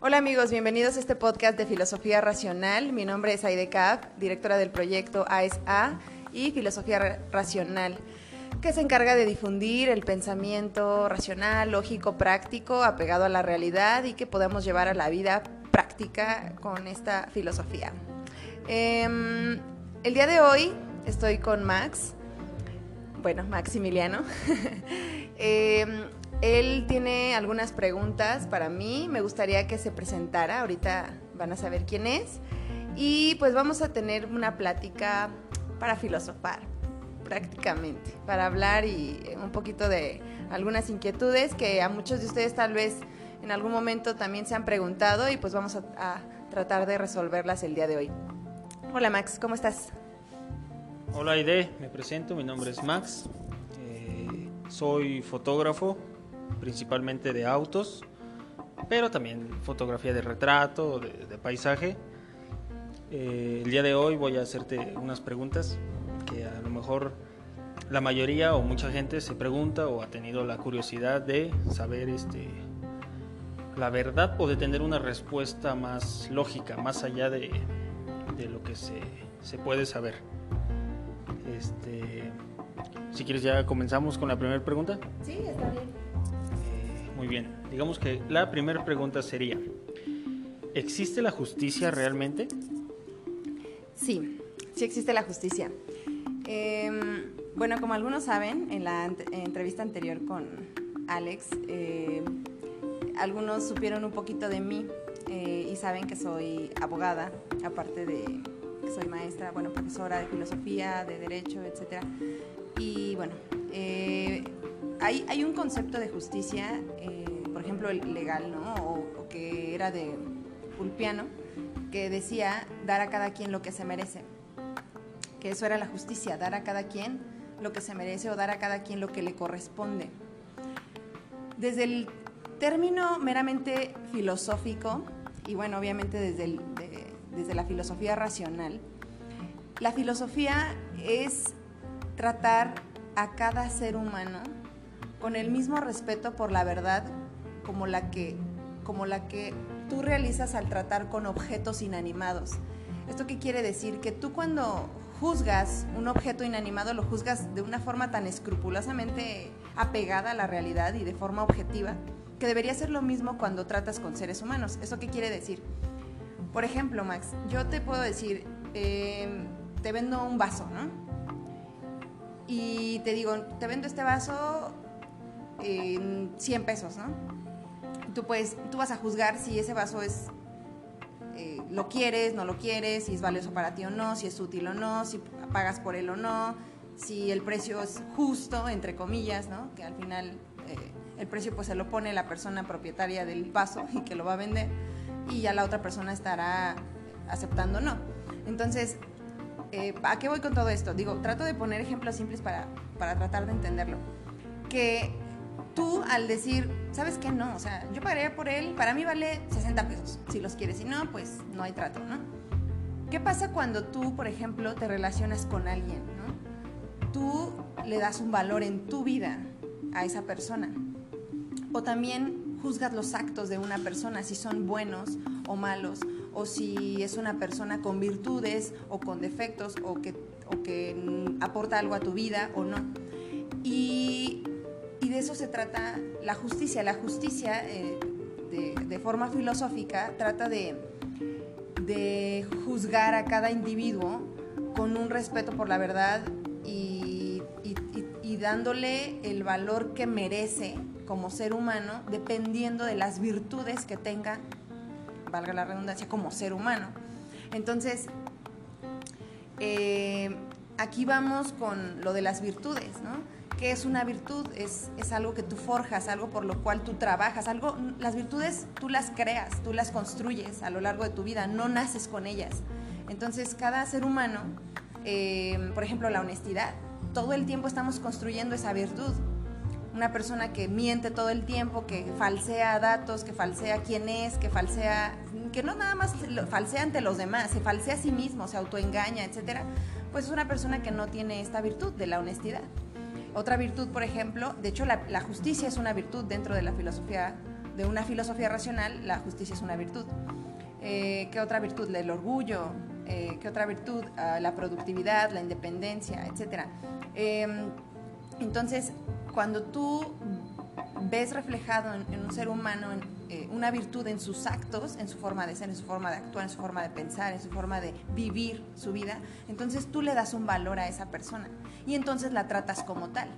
Hola amigos, bienvenidos a este podcast de Filosofía Racional. Mi nombre es Aide Kaab, directora del proyecto ASA y Filosofía Racional, que se encarga de difundir el pensamiento racional, lógico, práctico, apegado a la realidad y que podamos llevar a la vida práctica con esta filosofía. Em, el día de hoy estoy con Max, bueno, Maximiliano. Em, él tiene algunas preguntas para mí, me gustaría que se presentara, ahorita van a saber quién es, y pues vamos a tener una plática para filosofar, prácticamente, para hablar y un poquito de algunas inquietudes que a muchos de ustedes tal vez en algún momento también se han preguntado y pues vamos a, tratar de resolverlas el día de hoy. Hola Max, ¿cómo estás? Hola Aide, me presento, mi nombre es Max, eh, soy fotógrafo, principalmente de autos, pero también fotografía de retrato, de, paisaje. Eh, el día de hoy voy a hacerte unas preguntas que a lo mejor la mayoría o mucha gente se pregunta o ha tenido la curiosidad de saber este, la verdad o de tener una respuesta más lógica, más allá de, de lo que se, se, puede saber. Este, si quieres ya comenzamos con la primera pregunta. Sí, está bien. Muy bien, digamos que la primera pregunta sería, ¿existe la justicia realmente? Sí, sí existe la justicia. Em, bueno, como algunos saben, en la entrevista anterior con Alex, eh, algunos supieron un poquito de mí eh, y saben que soy abogada, aparte de soy maestra, bueno, profesora de filosofía, de derecho, etc. Y bueno, eh, hay, un concepto de justicia, eh, por ejemplo, legal, ¿no? O, que era de Ulpiano, que decía dar a cada quien lo que se merece. Que eso era la justicia, dar a cada quien lo que se merece o dar a cada quien lo que le corresponde. Desde el término meramente filosófico, y bueno, obviamente desde, desde la filosofía racional, la filosofía es tratar a cada ser humano con el mismo respeto por la verdad como la que, como la que tú realizas al tratar con objetos inanimados. ¿Esto qué quiere decir? Que tú cuando juzgas un objeto inanimado lo juzgas de una forma tan escrupulosamente apegada a la realidad y de forma objetiva que debería ser lo mismo cuando tratas con seres humanos. ¿Eso qué quiere decir? Por ejemplo, Max, yo te puedo decir, em, te vendo un vaso, ¿no? Y te digo, te vendo este vaso en 100 pesos, ¿no? Tú, puedes, tú vas a juzgar si ese vaso es, eh, lo quieres, no lo quieres, si es valioso para ti o no, si es útil o no, si pagas por él o no, si el precio es justo, entre comillas, ¿no? Que al final eh, el precio pues se lo pone la persona propietaria del vaso y que lo va a vender y ya la otra persona estará aceptando o no. Entonces, eh, ¿a qué voy con todo esto? Digo, trato de poner ejemplos simples para, para tratar de entenderlo. Que tú al decir, ¿sabes qué? No, o sea, yo pagaría por él, para mí vale 60 pesos. Si los quieres, si no, pues no hay trato, ¿no? ¿Qué pasa cuando tú, por ejemplo, te relacionas con alguien, ¿no? Tú le das un valor en tu vida a esa persona. O también juzgas los actos de una persona, si son buenos o malos, o si es una persona con virtudes o con defectos, o que, aporta algo a tu vida o no. Y de eso se trata la justicia. La justicia, eh, de, forma filosófica, trata de, juzgar a cada individuo con un respeto por la verdad y, dándole el valor que merece como ser humano, dependiendo de las virtudes que tenga, valga la redundancia, como ser humano. Entonces, eh, aquí vamos con lo de las virtudes, ¿no? ¿Qué es una virtud? Es, es, algo que tú forjas, algo por lo cual tú trabajas, algo, las virtudes tú las creas, tú las construyes a lo largo de tu vida, no naces con ellas. Entonces, cada ser humano, eh, por ejemplo, la honestidad, todo el tiempo estamos construyendo esa virtud. Una persona que miente todo el tiempo, que falsea datos, que falsea quién es, que falsea, que no nada más falsea ante los demás, se falsea a sí mismo, se autoengaña, etcétera, pues es una persona que no tiene esta virtud de la honestidad. otra virtud, por ejemplo, de hecho la, justicia es una virtud dentro de la filosofía, de una filosofía racional, la justicia es una virtud. Eh, ¿Qué otra virtud? El orgullo. Eh, ¿Qué otra virtud? Ah, la productividad, la independencia, etc. Em, entonces, cuando tú ves reflejado en, un ser humano eh, una virtud en sus actos, en su forma de ser, en su forma de actuar, en su forma de pensar, en su forma de vivir su vida, entonces tú le das un valor a esa persona y entonces la tratas como tal.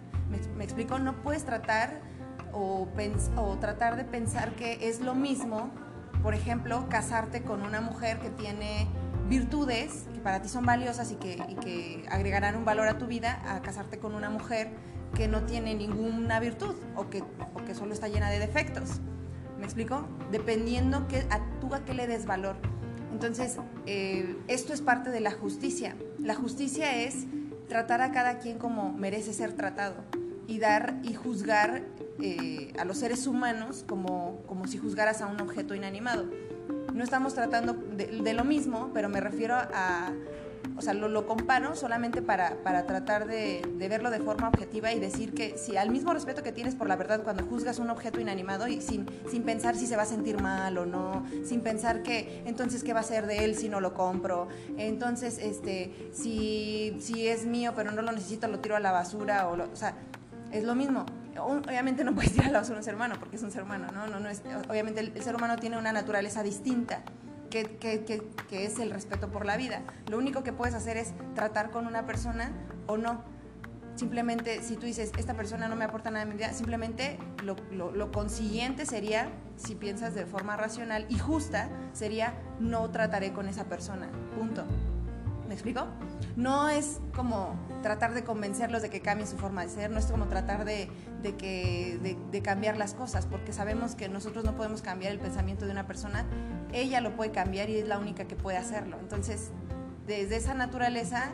¿Me, explico? No puedes tratar o, o tratar de pensar que es lo mismo, por ejemplo, casarte con una mujer que tiene virtudes que para ti son valiosas y que, agregarán un valor a tu vida, a casarte con una mujer que no tiene ninguna virtud o que, o que solo está llena de defectos. ¿Me explico? Dependiendo que, a tú a qué le des valor. Entonces, eh, esto es parte de la justicia. La justicia es tratar a cada quien como merece ser tratado y dar y juzgar eh, a los seres humanos como, como si juzgaras a un objeto inanimado. No estamos tratando de, lo mismo, pero me refiero a, o sea, lo, comparo solamente para, tratar de, verlo de forma objetiva y decir que si al mismo respeto que tienes por la verdad cuando juzgas un objeto inanimado y sin, sin pensar si se va a sentir mal o no, sin pensar que entonces qué va a ser de él si no lo compro, entonces este, si, si es mío pero no lo necesito lo tiro a la basura o, o sea, es lo mismo. Obviamente no puedes tirar a la basura a un ser humano porque es un ser humano, ¿no? no, no es, obviamente el ser humano tiene una naturaleza distinta que, es el respeto por la vida. Lo único que puedes hacer es tratar con una persona o no. Simplemente, si tú dices, esta persona no me aporta nada en mi vida, simplemente lo, lo, consiguiente sería, si piensas de forma racional y justa, sería no trataré con esa persona. Punto. ¿Me explico? No es como tratar de convencerlos de que cambien su forma de ser, no es como tratar de, que, de, cambiar las cosas, porque sabemos que nosotros no podemos cambiar el pensamiento de una persona, ella lo puede cambiar y es la única que puede hacerlo. Entonces, desde esa naturaleza,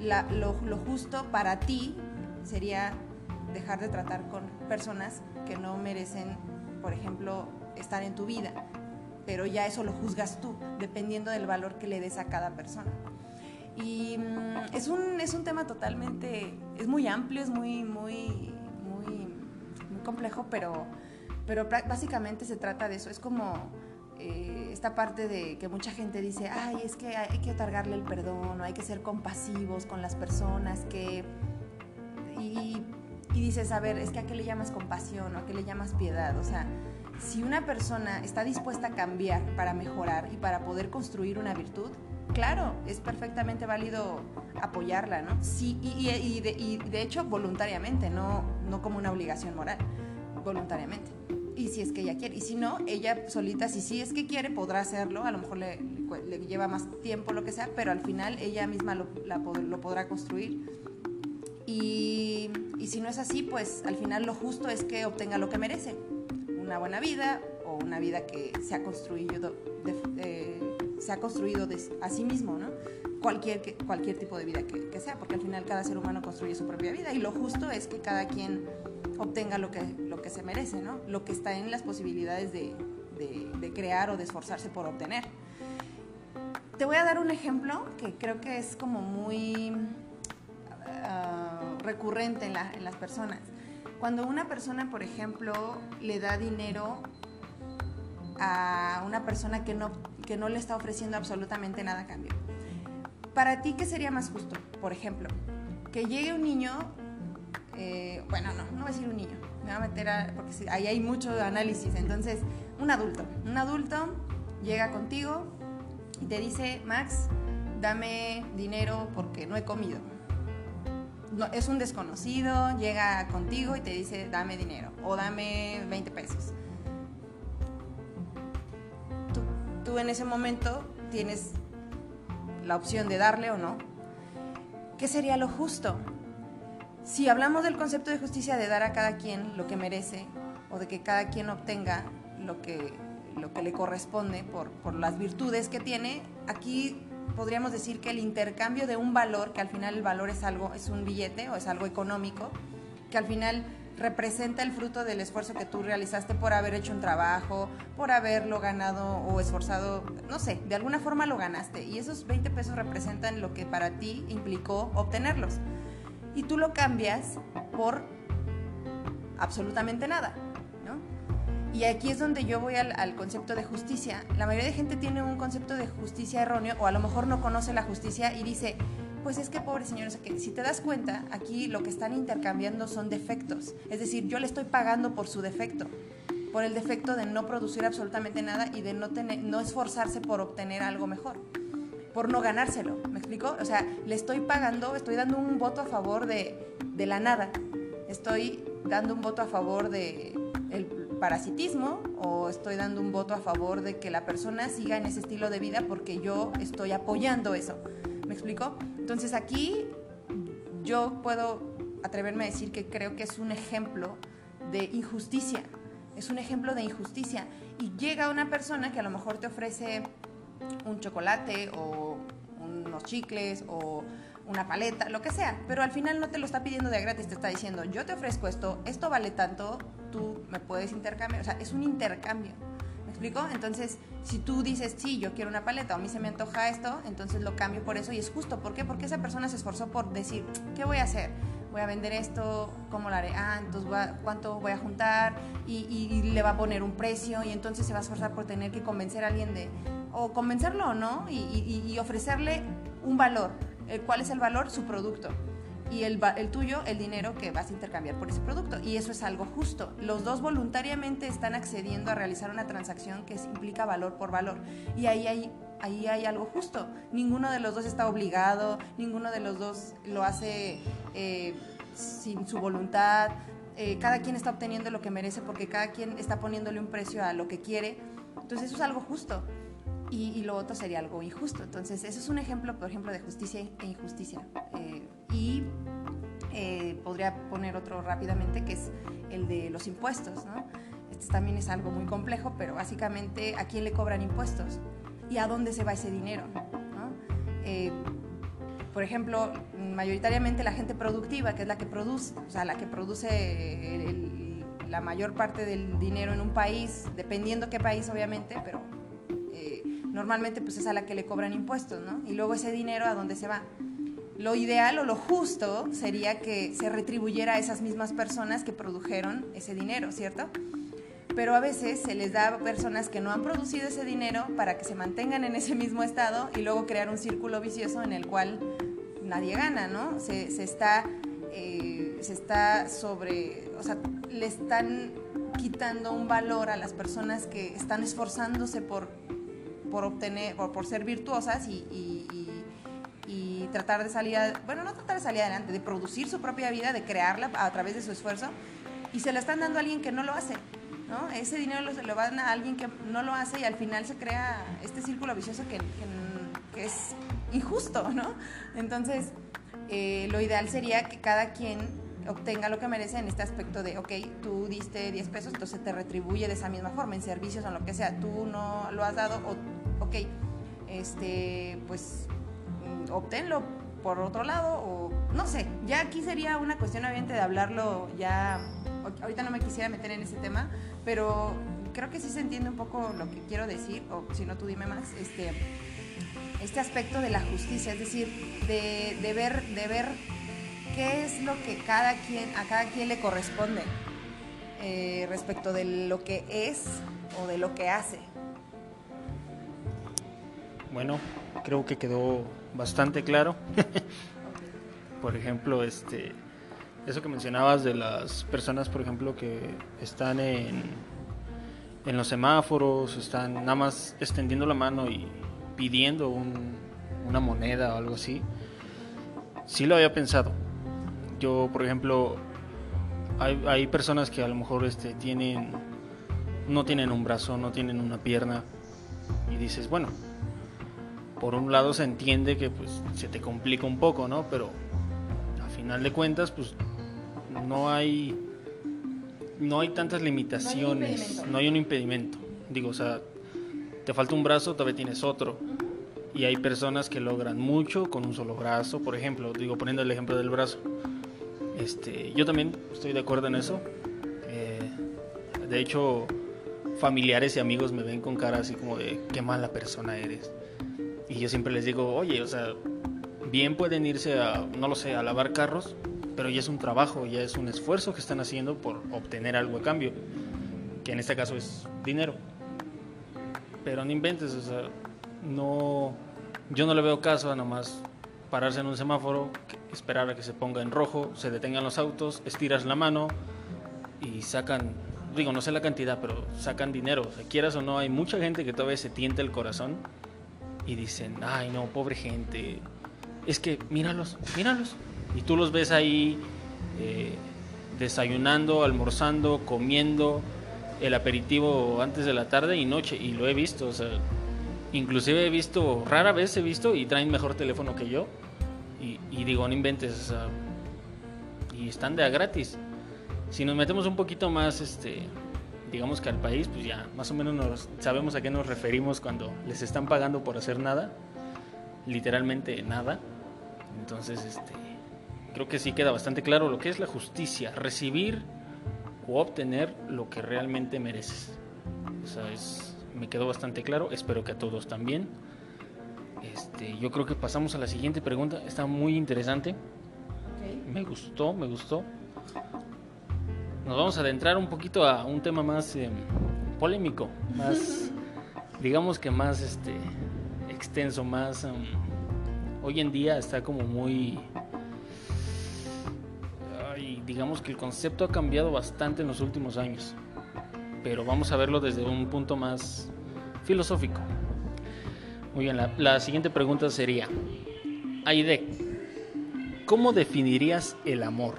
lo justo para ti sería dejar de tratar con personas que no merecen, por ejemplo, estar en tu vida, pero ya eso lo juzgas tú, dependiendo del valor que le des a cada persona. Y mm, es, un, es un tema totalmente, es muy amplio, es muy, muy, muy, complejo, pero, pero básicamente se trata de eso. Es como eh, esta parte de que mucha gente dice, ay, es que hay que otorgarle el perdón, o hay que ser compasivos con las personas, que... Y, y dices, a ver, es que a qué le llamas compasión o a qué le llamas piedad. O sea, si una persona está dispuesta a cambiar para mejorar y para poder construir una virtud, claro, es perfectamente válido apoyarla, ¿no? Sí, y, de, hecho voluntariamente, no, no como una obligación moral, voluntariamente. Y si es que ella quiere. Y si no, ella solita, si sí es que quiere, podrá hacerlo. A lo mejor le, lleva más tiempo, lo que sea, pero al final ella misma lo, podrá construir. Y, y, si no es así, pues al final lo justo es que obtenga lo que merece. Una buena vida o una vida que se ha construido de, se ha construido a sí mismo, ¿no? Cualquier, cualquier tipo de vida que, sea, porque al final cada ser humano construye su propia vida y lo justo es que cada quien obtenga lo que, lo que se merece, ¿no? Lo que está en las posibilidades de, de, crear o de esforzarse por obtener. Te voy a dar un ejemplo que creo que es como muy ah, recurrente en, en las personas. Cuando una persona, por ejemplo, le da dinero a una persona que no que no le está ofreciendo absolutamente nada a cambio. Para ti, ¿qué sería más justo? Por ejemplo, que llegue un niño, eh, bueno, no, no voy a decir un niño, me voy a meter porque ahí hay mucho análisis, entonces, un adulto, un adulto llega contigo y te dice, Max, dame dinero porque no he comido. No, es un desconocido, llega contigo y te dice, dame dinero o dame 20 pesos. Tú en ese momento tienes la opción de darle o no. ¿Qué sería lo justo? Si hablamos del concepto de justicia de dar a cada quien lo que merece o de que cada quien obtenga lo que, lo que le corresponde por, por las virtudes que tiene, aquí podríamos decir que el intercambio de un valor, que al final el valor es algo, es un billete o es algo económico, que al final representa el fruto del esfuerzo que tú realizaste por haber hecho un trabajo, por haberlo ganado o esforzado, no sé, de alguna forma lo ganaste. Y esos 20 pesos representan lo que para ti implicó obtenerlos. Y tú lo cambias por absolutamente nada. Y aquí es donde yo voy al, al, concepto de justicia. La mayoría de gente tiene un concepto de justicia erróneo o a lo mejor no conoce la justicia y dice, pues es que pobre señor, que si te das cuenta, aquí lo que están intercambiando son defectos. Es decir, yo le estoy pagando por su defecto, por el defecto de no producir absolutamente nada y de no, esforzarse por obtener algo mejor, por no ganárselo. ¿Me explico? O sea, le estoy pagando, estoy dando un voto a favor de, de la nada. Estoy dando un voto a favor de el parasitismo o estoy dando un voto a favor de que la persona siga en ese estilo de vida porque yo estoy apoyando eso. ¿Me explico? Entonces aquí yo puedo atreverme a decir que creo que es un ejemplo de injusticia. Es un ejemplo de injusticia. Y llega una persona que a lo mejor te ofrece un chocolate o unos chicles o una paleta, lo que sea, pero al final no te lo está pidiendo de gratis, te está diciendo, yo te ofrezco esto, esto vale tanto, tú me puedes intercambiar, o sea, es un intercambio. ¿Me explico? Entonces, si tú dices, sí, yo quiero una paleta o a mí se me antoja esto, entonces lo cambio por eso y es justo. ¿Por qué? Porque esa persona se esforzó por decir, ¿qué voy a hacer? Voy a vender esto, ¿cómo lo haré? Ah, entonces ¿cuánto voy a juntar? Y, y, le va a poner un precio y entonces se va a esforzar por tener que convencer a alguien de, o convencerlo o no, y, y ofrecerle un valor ¿Cuál es el valor? Su producto. Y el, tuyo, el dinero que vas a intercambiar por ese producto. Y eso es algo justo. Los dos voluntariamente están accediendo a realizar una transacción que implica valor por valor. Y ahí hay, ahí hay algo justo. Ninguno de los dos está obligado, ninguno de los dos lo hace eh, sin su voluntad. Eh, cada quien está obteniendo lo que merece porque cada quien está poniéndole un precio a lo que quiere. Entonces eso es algo justo y, lo otro sería algo injusto. Entonces, eso es un ejemplo, por ejemplo, de justicia e injusticia. Eh, y podría poner otro rápidamente, que es el de los impuestos. ¿no? Este también es algo muy complejo, pero básicamente, ¿a quién le cobran impuestos? ¿Y a dónde se va ese dinero? ¿no? Eh, por ejemplo, mayoritariamente la gente productiva, que es la que produce, o sea, la que produce la mayor parte del dinero en un país, dependiendo qué país obviamente, pero normalmente pues es a la que le cobran impuestos, ¿no? Y luego ese dinero a dónde se va. Lo ideal o lo justo sería que se retribuyera a esas mismas personas que produjeron ese dinero, ¿cierto? Pero a veces se les da a personas que no han producido ese dinero para que se mantengan en ese mismo estado y luego crear un círculo vicioso en el cual nadie gana, ¿no? Se, está, eh, se está sobre, o sea, le están quitando un valor a las personas que están esforzándose por por obtener, por, por ser virtuosas y, tratar de salir, bueno, no tratar de salir adelante, de producir su propia vida, de crearla a través de su esfuerzo, y se la están dando a alguien que no lo hace. ¿no? Ese dinero lo, se lo van a alguien que no lo hace y al final se crea este círculo vicioso que, que, es injusto, ¿no? Entonces, eh, lo ideal sería que cada quien obtenga lo que merece en este aspecto de, ok, tú diste 10 pesos, entonces te retribuye de esa misma forma, en servicios o en lo que sea, tú no lo has dado, o, ok, este, pues obténlo por otro lado, o no sé, ya aquí sería una cuestión obviamente de hablarlo ya, ahorita no me quisiera meter en ese tema, pero creo que sí se entiende un poco lo que quiero decir, o si no tú dime más, este, este aspecto de la justicia, es decir, de, de ver, de ver qué es lo que cada quien, a cada quien le corresponde eh, respecto de lo que es o de lo que hace. Bueno, creo que quedó bastante claro. por ejemplo, este, eso que mencionabas de las personas, por ejemplo, que están en, en los semáforos, están nada más extendiendo la mano y pidiendo una moneda o algo así. Sí lo había pensado yo, por ejemplo, hay, hay personas que a lo mejor este, tienen, no tienen un brazo, no tienen una pierna, y dices, bueno, por un lado se entiende que pues se te complica un poco, ¿no? Pero a final de cuentas, pues no hay no hay tantas limitaciones, no hay, un impedimento. Digo, o sea, te falta un brazo, todavía tienes otro. Y hay personas que logran mucho con un solo brazo, por ejemplo, digo, poniendo el ejemplo del brazo. Este, yo también estoy de acuerdo en eso. Eh, de hecho, familiares y amigos me ven con cara así como de qué mala persona eres. Y yo siempre les digo, oye, o sea, bien pueden irse a, no lo sé, a lavar carros pero ya es un trabajo, ya es un esfuerzo que están haciendo por obtener algo a cambio, que en este caso es dinero. Pero no inventes, o sea, no, yo no le veo caso a nomás pararse en un semáforo, esperar a que se ponga en rojo, se detengan los autos, estiras la mano y sacan, digo, no sé la cantidad, pero sacan dinero. O sea, quieras o no, hay mucha gente que todavía se tienta el corazón y dicen, ay no, pobre gente, es que míralos, míralos. Y tú los ves ahí eh, desayunando, almorzando, comiendo el aperitivo antes de la tarde y noche, y lo he visto, o sea, inclusive he visto, rara vez he visto y traen mejor teléfono que yo, y, digo, no inventes, o sea, y están de a gratis. Si nos metemos un poquito más, este, digamos que al país, pues ya más o menos nos, sabemos a qué nos referimos cuando les están pagando por hacer nada, literalmente nada. Entonces, este, creo que sí queda bastante claro lo que es la justicia, recibir o obtener lo que realmente mereces. O sea, es, me quedó bastante claro, espero que a todos también. Este, yo creo que pasamos a la siguiente pregunta, está muy interesante. Me gustó, me gustó. Nos vamos a adentrar un poquito a un tema más em, polémico, más, digamos que más este, extenso, más... Em, hoy en día está como muy... digamos que el concepto ha cambiado bastante en los últimos años, pero vamos a verlo desde un punto más filosófico. Muy bien, la, siguiente pregunta sería, Aide, ¿cómo definirías el amor?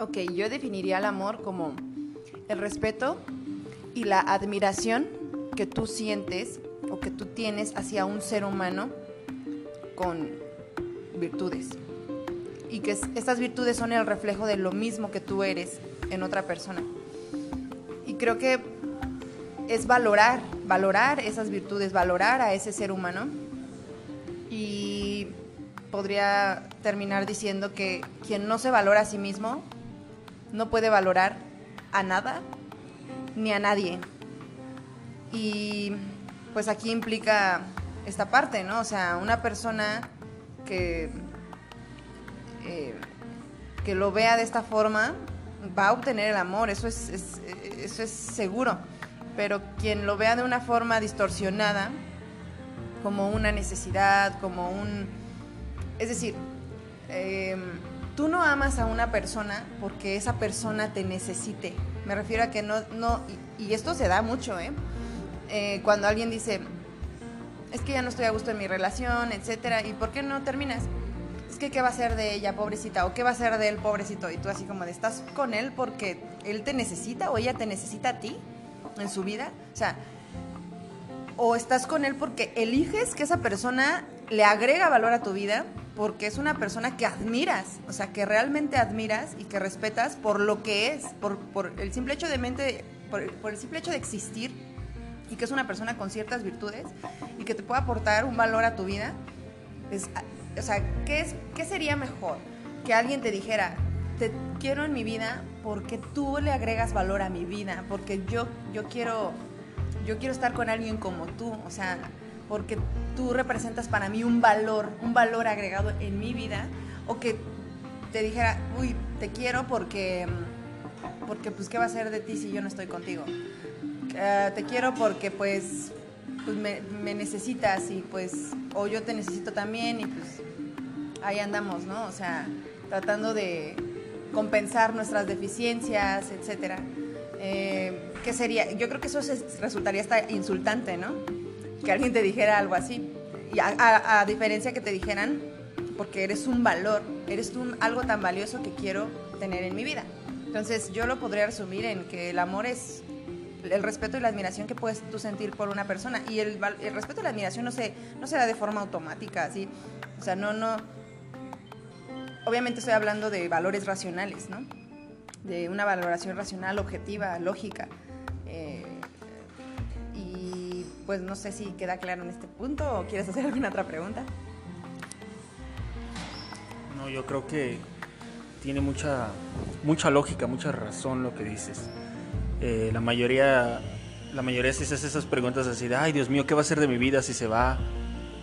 Ok, yo definiría el amor como el respeto y la admiración que tú sientes o que tú tienes hacia un ser humano con virtudes. Y que estas virtudes son el reflejo de lo mismo que tú eres en otra persona. Y creo que es valorar, valorar esas virtudes, valorar a ese ser humano. Y podría terminar diciendo que quien no se valora a sí mismo no puede valorar a nada ni a nadie. Y pues aquí implica esta parte, ¿no? O sea, una persona que, eh, que lo vea de esta forma va a obtener el amor, eso es, eso es seguro. Pero quien lo vea de una forma distorsionada, como una necesidad, como un... Es decir, em, tú no amas a una persona porque esa persona te necesite. Me refiero a que no... no y, esto se da mucho, ¿eh? Eh, cuando alguien dice, es que ya no estoy a gusto en mi relación, etcétera, ¿y por qué no terminas? Es que qué va a ser de ella, pobrecita, o qué va a ser de él, pobrecito, y tú así como de, ¿estás con él porque él te necesita o ella te necesita a ti en su vida? O sea, o estás con él porque eliges que esa persona le agrega valor a tu vida, porque es una persona que admiras, o sea, que realmente admiras y que respetas por lo que es, por, el simple hecho de mente, por el simple hecho de existir y que es una persona con ciertas virtudes y que te puede aportar un valor a tu vida, es, o sea, ¿qué, es, ¿qué sería mejor? Que alguien te dijera, te quiero en mi vida porque tú le agregas valor a mi vida, porque yo, yo, quiero, yo quiero estar con alguien como tú, o sea, porque tú representas para mí un valor, un valor agregado en mi vida, o que te dijera, uy, te quiero porque, porque pues, ¿qué va a ser de ti si yo no estoy contigo? Eh, te quiero porque pues, pues me, necesitas y pues, o yo te necesito también y pues ahí andamos, ¿no? O sea, tratando de compensar nuestras deficiencias, etcétera. Eh, ¿Qué sería? Yo creo que eso resultaría hasta insultante, ¿no? Que alguien te dijera algo así. Y a, diferencia que te dijeran, porque eres un valor, eres un, algo tan valioso que quiero tener en mi vida. Entonces yo lo podría resumir en que el amor es el respeto y la admiración que puedes tú sentir por una persona. Y el, el respeto y la admiración no se, no se da de forma automática, así. O sea, no, no. Obviamente estoy hablando de valores racionales, ¿no? De una valoración racional, objetiva, lógica. Pues no sé si queda claro en este punto o quieres hacer alguna otra pregunta. No, yo creo que tiene mucha, mucha lógica, mucha razón lo que dices. Eh, la mayoría la mayoría se hace esas preguntas así de, ay Dios mío, ¿qué va a ser de mi vida si se va?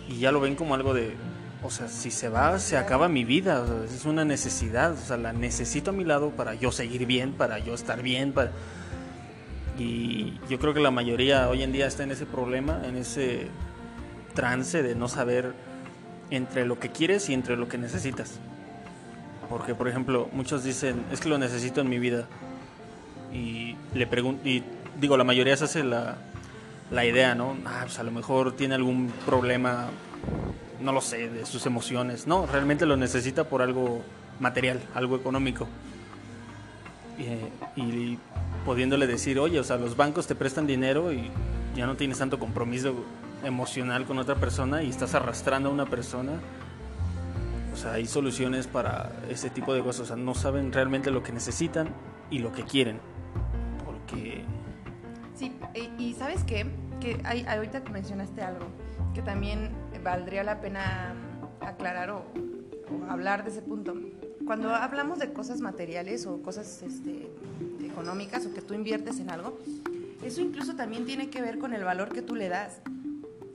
Y ya lo ven como algo de, o sea, si se va, se acaba mi vida, es una necesidad, o sea, la necesito a mi lado para yo seguir bien, para yo estar bien, para... Y yo creo que la mayoría hoy en día está en ese problema, en ese trance de no saber entre lo que quieres y entre lo que necesitas. Porque, por ejemplo, muchos dicen, es que lo necesito en mi vida. Y le pregunto, y digo, la mayoría se hace la, la idea, ¿no? Ah, pues a lo mejor tiene algún problema, no lo sé, de sus emociones. No, realmente lo necesita por algo material, algo económico. Y, y pudiéndole decir, oye, o sea, los bancos te prestan dinero y ya no tienes tanto compromiso emocional con otra persona y estás arrastrando a una persona. O sea, hay soluciones para ese tipo de cosas. O sea, no saben realmente lo que necesitan y lo que quieren. Porque... Sí, y, ¿sabes qué? Que hay, ahorita mencionaste algo que también valdría la pena aclarar o, hablar de ese punto. Cuando hablamos de cosas materiales o cosas este, económicas o que tú inviertes en algo, eso incluso también tiene que ver con el valor que tú le das.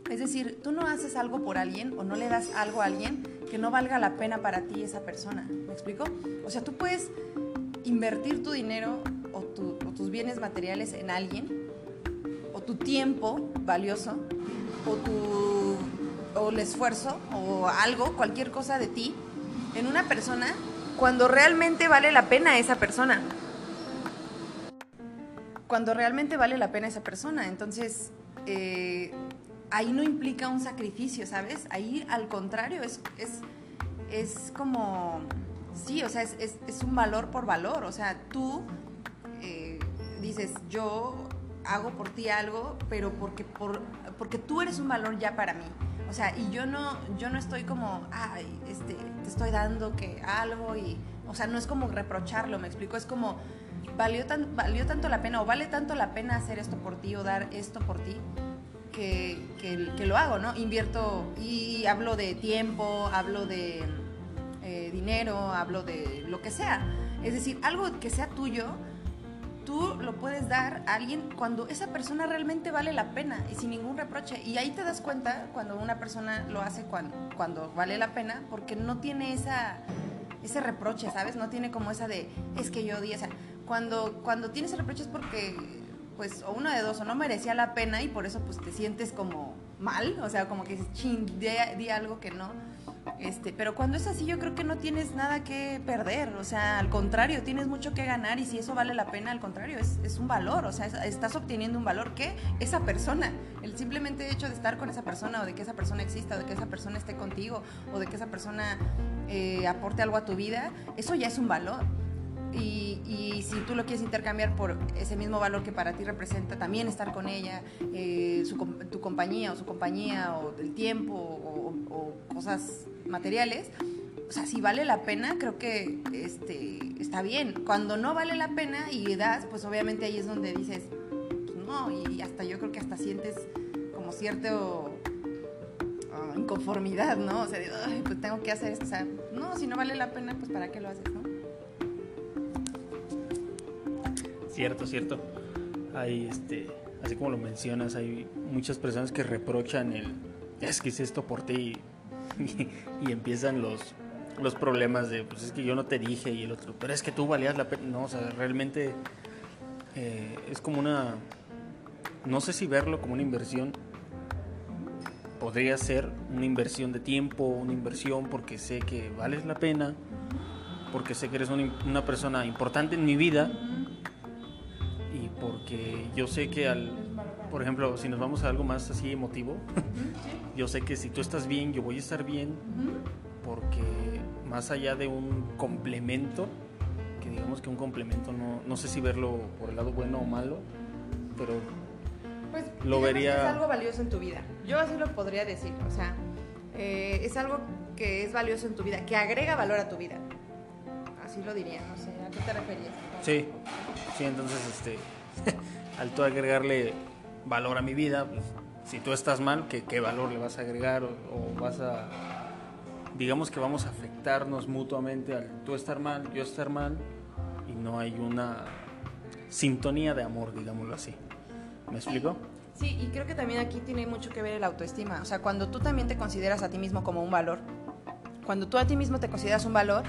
Es decir, tú no haces algo por alguien o no le das algo a alguien que no valga la pena para ti esa persona. ¿Me explico? O sea, tú puedes invertir tu dinero o, tus bienes materiales en alguien, o tu tiempo valioso, o, tu, o el esfuerzo, o algo, cualquier cosa de ti, en una persona cuando realmente vale la pena esa persona. Cuando realmente vale la pena esa persona. Entonces, eh, ahí no implica un sacrificio, ¿sabes? Ahí al contrario, es, es, es como, sí, o sea, es, es, un valor por valor, o sea, tú eh, dices, yo hago por ti algo, pero porque, por, porque tú eres un valor ya para mí. O sea, y yo no, yo no estoy como, ay, este, te estoy dando que algo y, o sea, no es como reprocharlo, me explico, es como, valió, tan, valió tanto la pena o vale tanto la pena hacer esto por ti o dar esto por ti, que, lo hago, ¿no? Invierto y hablo de tiempo, hablo de eh, dinero, hablo de lo que sea. Es decir, algo que sea tuyo, tú lo puedes dar a alguien cuando esa persona realmente vale la pena y sin ningún reproche. Y ahí te das cuenta cuando una persona lo hace cuando, cuando vale la pena, porque no tiene esa, ese reproche, ¿sabes? No tiene como esa de, es que yo di, o sea, cuando, cuando tienes ese reproche es porque pues o uno de dos, o no merecía la pena y por eso pues te sientes como mal, o sea, como que ching, di, algo que no. Este, pero cuando es así yo creo que no tienes nada que perder, o sea, al contrario, tienes mucho que ganar y si eso vale la pena, al contrario, es, es un valor, o sea, estás obteniendo un valor que esa persona, el simplemente hecho de estar con esa persona o de que esa persona exista o de que esa persona esté contigo o de que esa persona eh, aporte algo a tu vida, eso ya es un valor. Y, si tú lo quieres intercambiar por ese mismo valor que para ti representa también estar con ella, eh, tu compañía o su compañía o el tiempo o, cosas materiales, o sea, si vale la pena, creo que este, está bien. Cuando no vale la pena y das, pues obviamente ahí es donde dices, pues no, y hasta yo creo que hasta sientes como cierto ah, inconformidad, ¿no? O sea, pues tengo que hacer esto, o sea, no, si no vale la pena, pues para qué lo haces, ¿no? Cierto, cierto. Hay, este, así como lo mencionas, hay muchas personas que reprochan el, es que hice esto por ti y, empiezan los, los problemas de, pues es que yo no te dije y el otro, pero es que tú valías la pena. No, o sea, realmente eh, es como una, no sé si verlo como una inversión. Podría ser una inversión de tiempo, una inversión porque sé que vales la pena, porque sé que eres una, una persona importante en mi vida porque yo sé que al, por ejemplo, si nos vamos a algo más así emotivo, yo sé que si tú estás bien, yo voy a estar bien, porque más allá de un complemento, que digamos que un complemento no, no sé si verlo por el lado bueno o malo, pero pues, lo vería... es algo valioso en tu vida, yo así lo podría decir, o sea, eh, es algo que es valioso en tu vida, que agrega valor a tu vida. Así lo diría, no sé, ¿a qué te referías? Sí, sí, entonces este al tú agregarle valor a mi vida, pues, si tú estás mal, ¿qué, ¿qué, valor le vas a agregar? O, vas a, digamos que vamos a afectarnos mutuamente al tú estar mal, yo estar mal, y no hay una sintonía de amor, digámoslo así. ¿Me explico? Sí, y creo que también aquí tiene mucho que ver el autoestima. O sea, cuando tú también te consideras a ti mismo como un valor, Cuando tú a ti mismo te consideras un valor,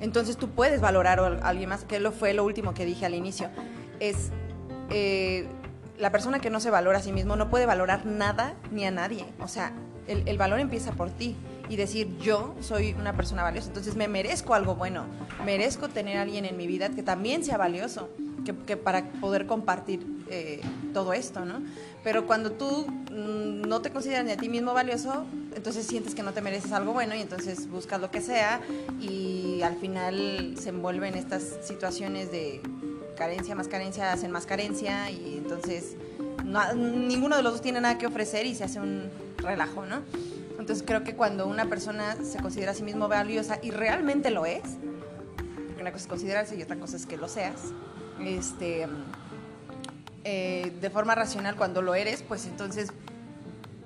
entonces tú puedes valorar a alguien más, que lo fue lo último que dije al inicio. Es eh, la persona que no se valora a sí mismo no puede valorar nada ni a nadie. O sea, el, el valor empieza por ti y decir yo soy una persona valiosa, entonces me merezco algo bueno, merezco tener a alguien en mi vida que también sea valioso, que, para poder compartir eh, todo esto, ¿no? Pero cuando tú mm, no te consideras ni a ti mismo valioso, entonces sientes que no te mereces algo bueno y entonces buscas lo que sea y al final se envuelven estas situaciones de carencia más carencia, hacen más carencia y entonces ninguno de los dos tiene nada que ofrecer y se hace un relajo, ¿no? Entonces creo que cuando una persona se considera a sí mismo valiosa y realmente lo es, porque una cosa es considerarse y otra cosa es que lo seas, este, eh, de forma racional cuando lo eres, pues entonces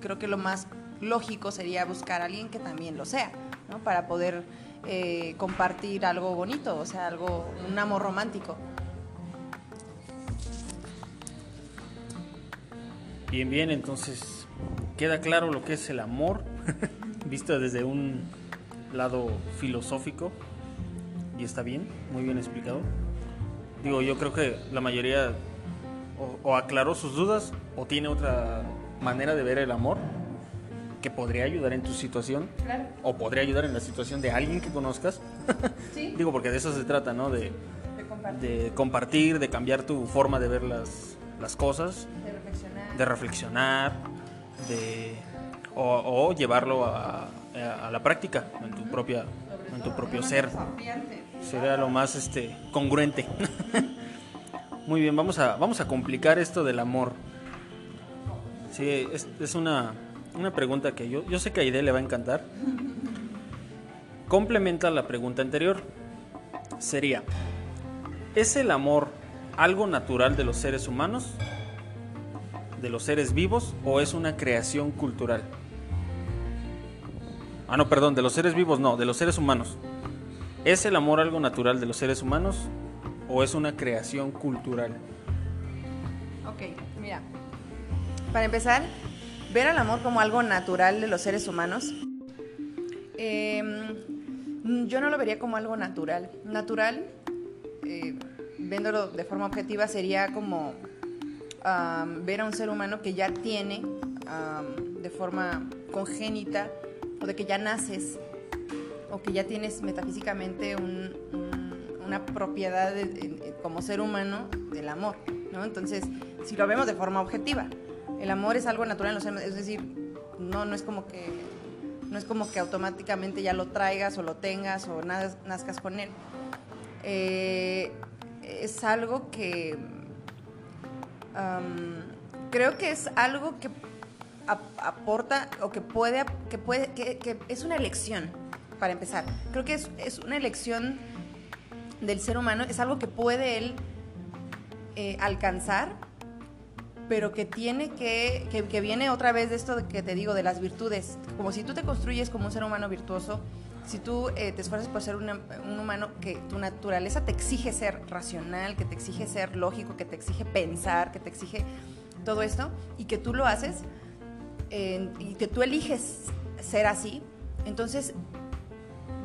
creo que lo más lógico sería buscar a alguien que también lo sea, ¿no? Para poder eh, compartir algo bonito, o sea, algo, un amor romántico. Bien, bien, entonces queda claro lo que es el amor, visto desde un lado filosófico, y está bien, muy bien explicado. Digo, yo creo que la mayoría o, aclaró sus dudas o tiene otra manera de ver el amor que podría ayudar en tu situación o podría ayudar en la situación de alguien que conozcas. Digo, porque de eso se trata, ¿no? De, de, compartir. de cambiar tu forma de ver las, las cosas, de reflexionar, de o, llevarlo a, la práctica en tu propia en tu propio ser. Sería lo más este congruente. Muy bien vamos a vamos a complicar esto del amor. Sí es, una, una pregunta que yo yo sé que a Aide le va a encantar. Complementa la pregunta anterior. Sería es el amor algo natural de los seres humanos de los seres vivos o es una creación cultural Ah, no, perdón, de los seres vivos no, de los seres humanos. ¿Es el amor algo natural de los seres humanos o es una creación cultural? Ok, mira. Para empezar, ver al amor como algo natural de los seres humanos, em, yo no lo vería como algo natural. Natural, eh, viéndolo de forma objetiva, sería como ver a un ser humano que ya tiene de forma congénita o de que ya naces o que ya tienes metafísicamente una propiedad como ser humano del amor, ¿no? Entonces, si lo vemos de forma objetiva, el amor es algo natural en los es decir, no, no es como que no es como que automáticamente ya lo traigas o lo tengas o nazcas con él. Eh, es algo que creo que es algo que aporta o que puede, que puede, que, es una elección, para empezar. Creo que es, es, una elección del ser humano, es algo que puede él eh, alcanzar, pero que tiene que, que, viene otra vez de esto que te digo, de las virtudes. Como si tú te construyes como un ser humano virtuoso, si tú eh, te esfuerzas por ser un humano que tu naturaleza te exige ser racional, que te exige ser lógico, que te exige pensar, que te exige todo esto, y que tú lo haces, y que tú eliges ser así, entonces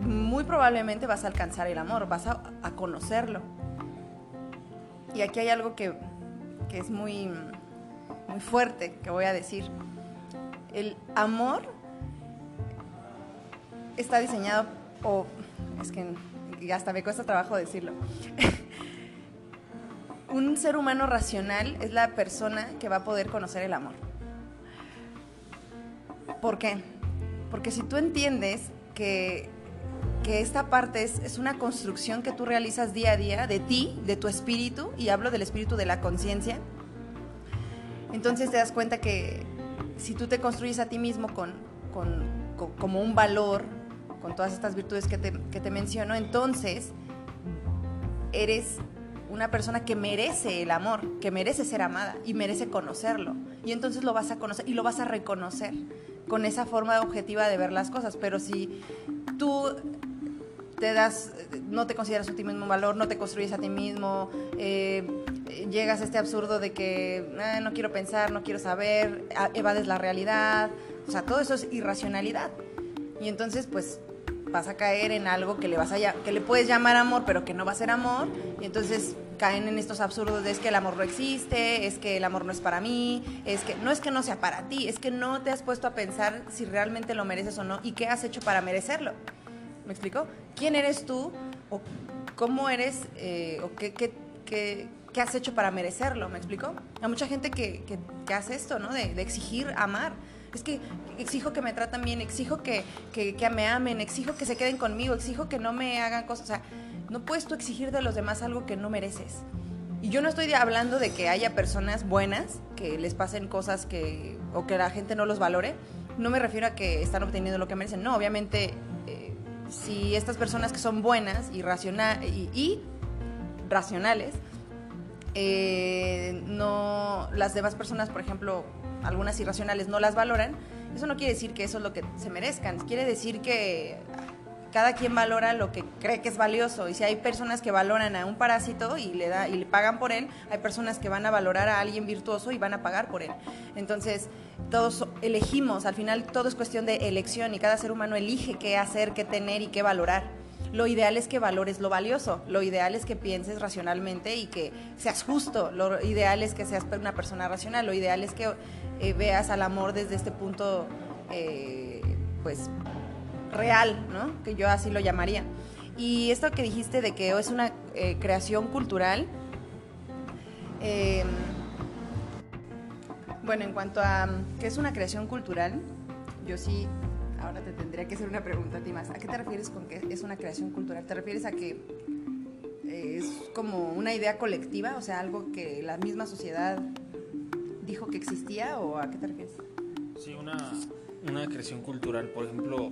muy probablemente vas a alcanzar el amor, vas a, conocerlo. Y aquí hay algo que, es muy, muy fuerte que voy a decir. El amor está diseñado, o es que hasta me cuesta trabajo decirlo. Un ser humano racional es la persona que va a poder conocer el amor. ¿Por qué? Porque si tú entiendes que, esta parte es, una construcción que tú realizas día a día de ti, de tu espíritu, y hablo del espíritu de la conciencia, entonces te das cuenta que si tú te construyes a ti mismo con, como un valor, con todas estas virtudes que te, que te menciono, entonces eres una persona que merece el amor, que merece ser amada y merece conocerlo. Y entonces lo vas a conocer y lo vas a reconocer con esa forma objetiva de ver las cosas. Pero si tú te das, no te consideras a ti mismo valor, no te construyes a ti mismo, eh, llegas a este absurdo de que ah, no quiero pensar, no quiero saber, evades la realidad, o sea, todo eso es irracionalidad. Y entonces, pues, vas a caer en algo que le vas a que le puedes llamar amor, pero que no va a ser amor, y entonces caen en estos absurdos de es que el amor no existe, es que el amor no es para mí, es que no es que no sea para ti, es que no te has puesto a pensar si realmente lo mereces o no y qué has hecho para merecerlo. ¿Me explico? ¿Quién eres tú o cómo eres eh, o qué, qué, qué, qué, has hecho para merecerlo? ¿Me explico? Hay mucha gente que, que hace esto, ¿no? De, de exigir amar es que exijo que me traten bien, exijo que, que, me amen, exijo que se queden conmigo, exijo que no me hagan cosas. O sea, no puedes tú exigir de los demás algo que no mereces. Y yo no estoy hablando de que haya personas buenas, que les pasen cosas que, o que la gente no los valore. No me refiero a que están obteniendo lo que merecen. No, obviamente, eh, si estas personas que son buenas y racionales, eh, no, las demás personas, por ejemplo, algunas irracionales no las valoran, eso no quiere decir que eso es lo que se merezcan, quiere decir que cada quien valora lo que cree que es valioso y si hay personas que valoran a un parásito y le da y le pagan por él, hay personas que van a valorar a alguien virtuoso y van a pagar por él. Entonces, todos elegimos, al final todo es cuestión de elección y cada ser humano elige qué hacer, qué tener y qué valorar. Lo ideal es que valores lo valioso, lo ideal es que pienses racionalmente y que seas justo, lo ideal es que seas una persona racional, lo ideal es que eh, veas al amor desde este punto, eh, pues, real, ¿no? Que yo así lo llamaría. Y esto que dijiste de que es una eh, creación cultural, bueno, en cuanto a qué es una creación cultural, yo sí, ahora te tendría que hacer una pregunta a ti más. ¿A qué te refieres con que es una creación cultural? ¿Te refieres a que es como una idea colectiva, o sea, algo que la misma sociedad dijo que existía o a qué te refieres? Sí, una, una creación cultural, por ejemplo,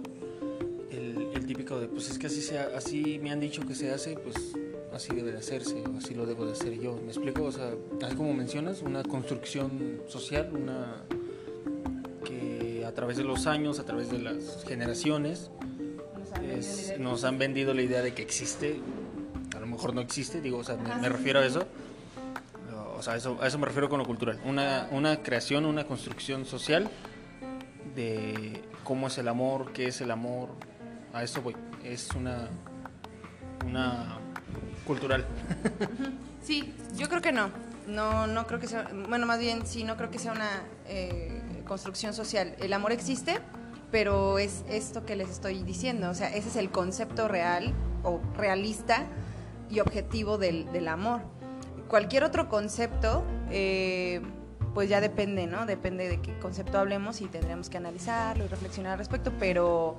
el, típico de, pues es que así, sea, así me han dicho que se hace, pues así debe de hacerse, o así lo debo de hacer yo. ¿Me explico? O sea, así como mencionas, una construcción social, una través de los años, a través de las generaciones, nos han, vendido la idea de que existe, a lo mejor no existe, digo, o sea, me refiero a eso o sea, eso, a eso me refiero con lo cultural. Una, una creación, una construcción social de cómo es el amor, qué es el amor. A eso voy. Es una, una cultural. Sí, yo creo que no. No, no creo que sea, bueno, más bien sí, no creo que sea una eh, construcción social. El amor existe, pero es esto que les estoy diciendo. O sea, ese es el concepto real o realista y objetivo del, del amor cualquier otro concepto, eh, pues ya depende, ¿no? Depende de qué concepto hablemos y tendremos que analizarlo y reflexionar al respecto, pero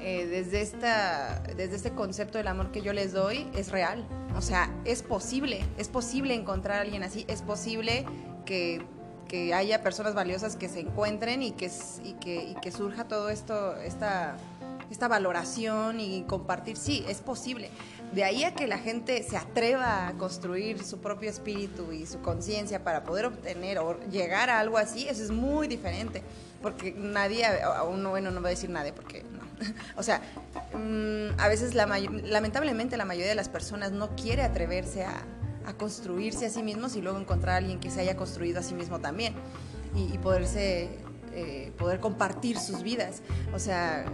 eh, desde, esta, desde este concepto del amor que yo les doy es real. O sea, es posible, es posible encontrar a alguien así, es posible que, que haya personas valiosas que se encuentren y que, y que, y que surja todo esto, esta, esta valoración y compartir. Sí, es posible. De ahí a que la gente se atreva a construir su propio espíritu y su conciencia para poder obtener o llegar a algo así, eso es muy diferente. Porque nadie, uno, bueno, no voy a decir nadie porque no. O sea, mm, a veces, la lamentablemente, la mayoría de las personas no quiere atreverse a, construirse a sí mismos y luego encontrar a alguien que se haya construido a sí mismo también y, poderse, eh, poder compartir sus vidas. O sea,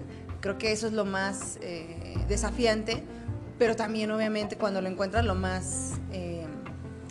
creo que eso es lo más eh, desafiante pero también obviamente cuando lo encuentras lo más eh,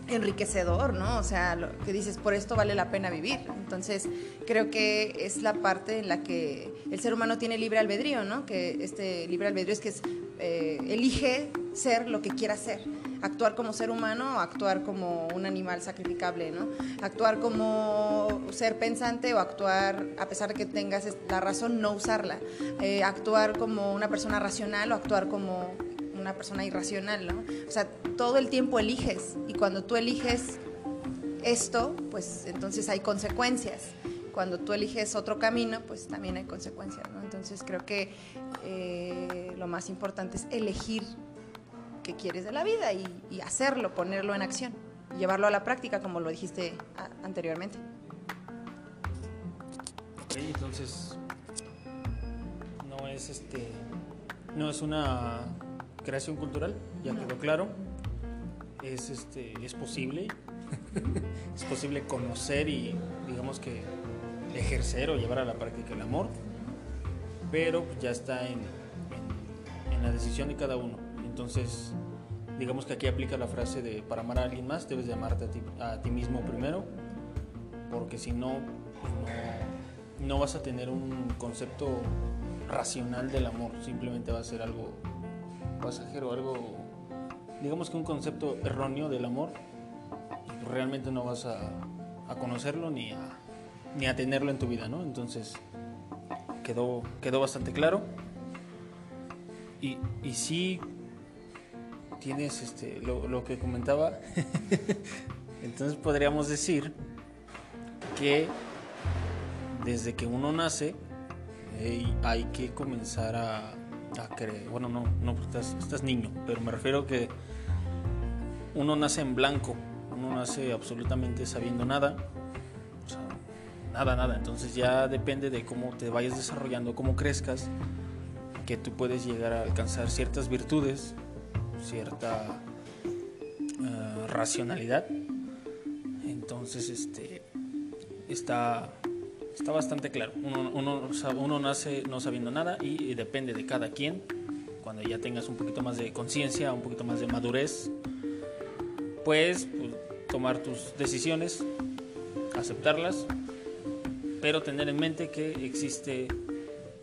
enriquecedor, ¿no? O sea, lo que dices, por esto vale la pena vivir. Entonces, creo que es la parte en la que el ser humano tiene libre albedrío, ¿no? Que este libre albedrío es que elige ser lo que quiera ser. Actuar como ser humano o actuar como un animal sacrificable, ¿no? Actuar como ser pensante o actuar, a pesar de que tengas la razón, no usarla. Eh, actuar como una persona racional o actuar como una persona irracional, ¿no? O sea, todo el tiempo eliges y cuando tú eliges esto, pues entonces hay consecuencias. Cuando tú eliges otro camino, pues también hay consecuencias. Entonces creo que eh, lo más importante es elegir qué quieres de la vida y, hacerlo, ponerlo en acción, llevarlo a la práctica, como lo dijiste anteriormente. Ok, entonces no es este no es una creación cultural, ya quedó claro. Es, este, es posible, es posible conocer y digamos que ejercer o llevar a la práctica el amor, pero ya está en, en la decisión de cada uno. Entonces, digamos que aquí aplica la frase de para amar a alguien más debes de amarte a ti, mismo primero, porque si no, pues no, no vas a tener un concepto racional del amor, simplemente va a ser algo pasajero, algo, digamos que un concepto erróneo del amor, realmente no vas a, a conocerlo ni a, ni a tenerlo en tu vida, ¿no? Entonces, quedó, quedó bastante claro. Y, y sí tienes este, lo, lo que comentaba. Entonces podríamos decir que desde que uno nace hay que comenzar a, a creer. Bueno, no, no, estás, estás niño, pero me refiero que uno nace en blanco, uno nace absolutamente sabiendo nada. Nada, nada. Entonces ya depende de cómo te vayas desarrollando, cómo crezcas, que tú puedes llegar a alcanzar ciertas virtudes, cierta uh, racionalidad. Entonces, este está, está bastante claro. Uno, uno, uno, nace no sabiendo nada y, depende de cada quien. Cuando ya tengas un poquito más de conciencia, un poquito más de madurez, puedes pues, tomar tus decisiones, aceptarlas, pero tener en mente que existe,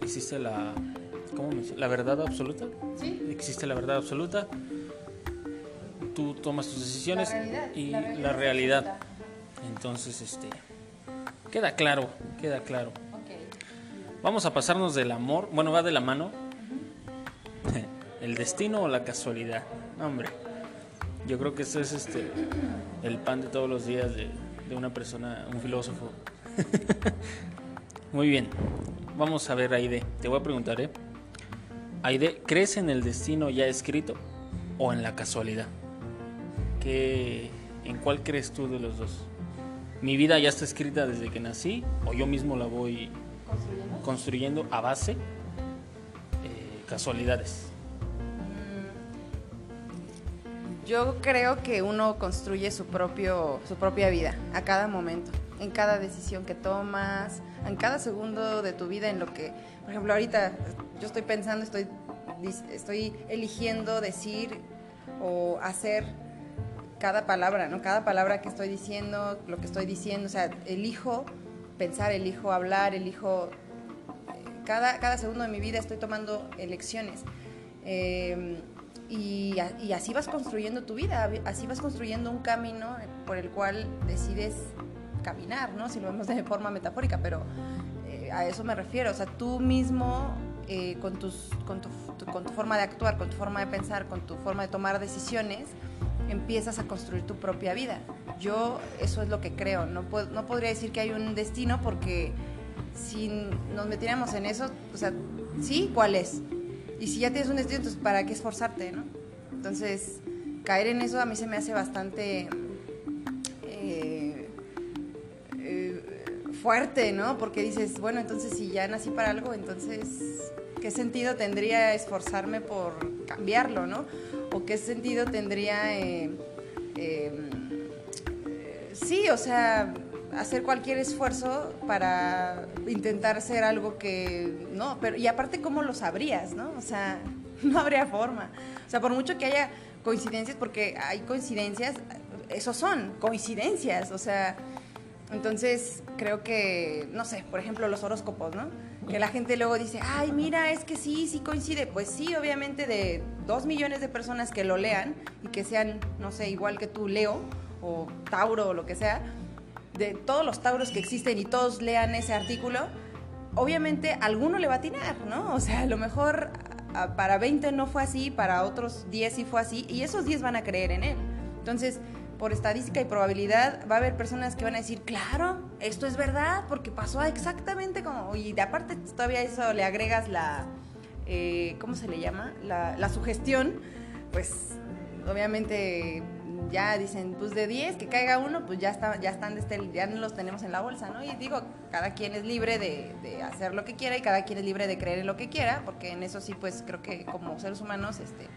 existe la, ¿cómo me ¿La verdad absoluta? Sí. Existe la verdad absoluta. Tú tomas tus decisiones La realidad, y la realidad la realidad. absoluta. Entonces, este, queda claro, queda claro. Vamos a pasarnos del amor, bueno, va de la mano. El destino o la casualidad. No, Hombre, yo creo que esto es este el pan de todos los días de, de una persona, un filósofo. Muy bien, vamos a ver, Aide. Te voy a preguntar, ¿eh? Aide, ¿crees en el destino ya escrito o en la casualidad? ¿Qué, ¿En cuál crees tú de los dos? ¿Mi vida ya está escrita desde que nací o yo mismo la voy ¿Construyendo? construyendo a base eh, casualidades? Yo creo que uno construye su, propio, su propia vida a cada momento, en cada decisión que tomas, en cada segundo de tu vida, en lo que, por ejemplo, ahorita yo estoy pensando, estoy, estoy eligiendo decir o hacer cada palabra, ¿no? Cada palabra que estoy diciendo, lo que estoy diciendo, o sea, elijo pensar, elijo hablar, elijo cada, cada segundo de mi vida estoy tomando elecciones. Eh, y, así vas construyendo tu vida, así vas construyendo un camino por el cual decides caminar, ¿no? Si lo vemos de forma metafórica, pero eh, a eso me refiero. O sea, tú mismo, eh, con, tus, con, tu- con tu forma de actuar, con tu forma de pensar, con tu forma de tomar decisiones, empiezas a construir tu propia vida. Yo eso es lo que creo. No, no podría decir que hay un destino porque si nos metiéramos en eso, o sea, sí, ¿cuál es? Y si ya tienes un destino, ¿para qué esforzarte, no? Entonces, caer en eso a mí se me hace bastante eh, eh, fuerte, ¿no? Porque dices, bueno, entonces si ya nací para algo, entonces, ¿qué sentido tendría esforzarme por cambiarlo, ¿no? ¿O qué sentido tendría... eh, eh, sí, o sea, hacer cualquier esfuerzo para intentar ser algo que no, pero y aparte cómo lo sabrías, ¿no? O sea, no habría forma. O sea, por mucho que haya coincidencias, porque hay coincidencias, esos son coincidencias, o sea, entonces creo que, no sé, por ejemplo los horóscopos, ¿no? Que la gente luego dice, ay, mira, es que sí, sí coincide. Pues sí, obviamente de dos millones de personas que lo lean y que sean, no sé, igual que tú, Leo o Tauro o lo que sea, de todos los Tauros que existen y todos lean ese artículo, obviamente alguno le va a atinar, ¿no? O sea, a lo mejor para 20 no fue así, para otros 10 sí fue así, y esos 10 van a creer en él. Entonces, por estadística y probabilidad, va a haber personas que van a decir, claro, esto es verdad, porque pasó exactamente como... Y de aparte todavía eso le agregas la... eh, ¿Cómo se le llama? La, la sugestión, pues obviamente ya dicen, pues de 10, que caiga uno, pues ya, está, ya están, de este- ya los tenemos en la bolsa, ¿no? Y digo, cada quien es libre de, de hacer lo que quiera y cada quien es libre de creer en lo que quiera, porque en eso sí, pues creo que como seres humanos, este,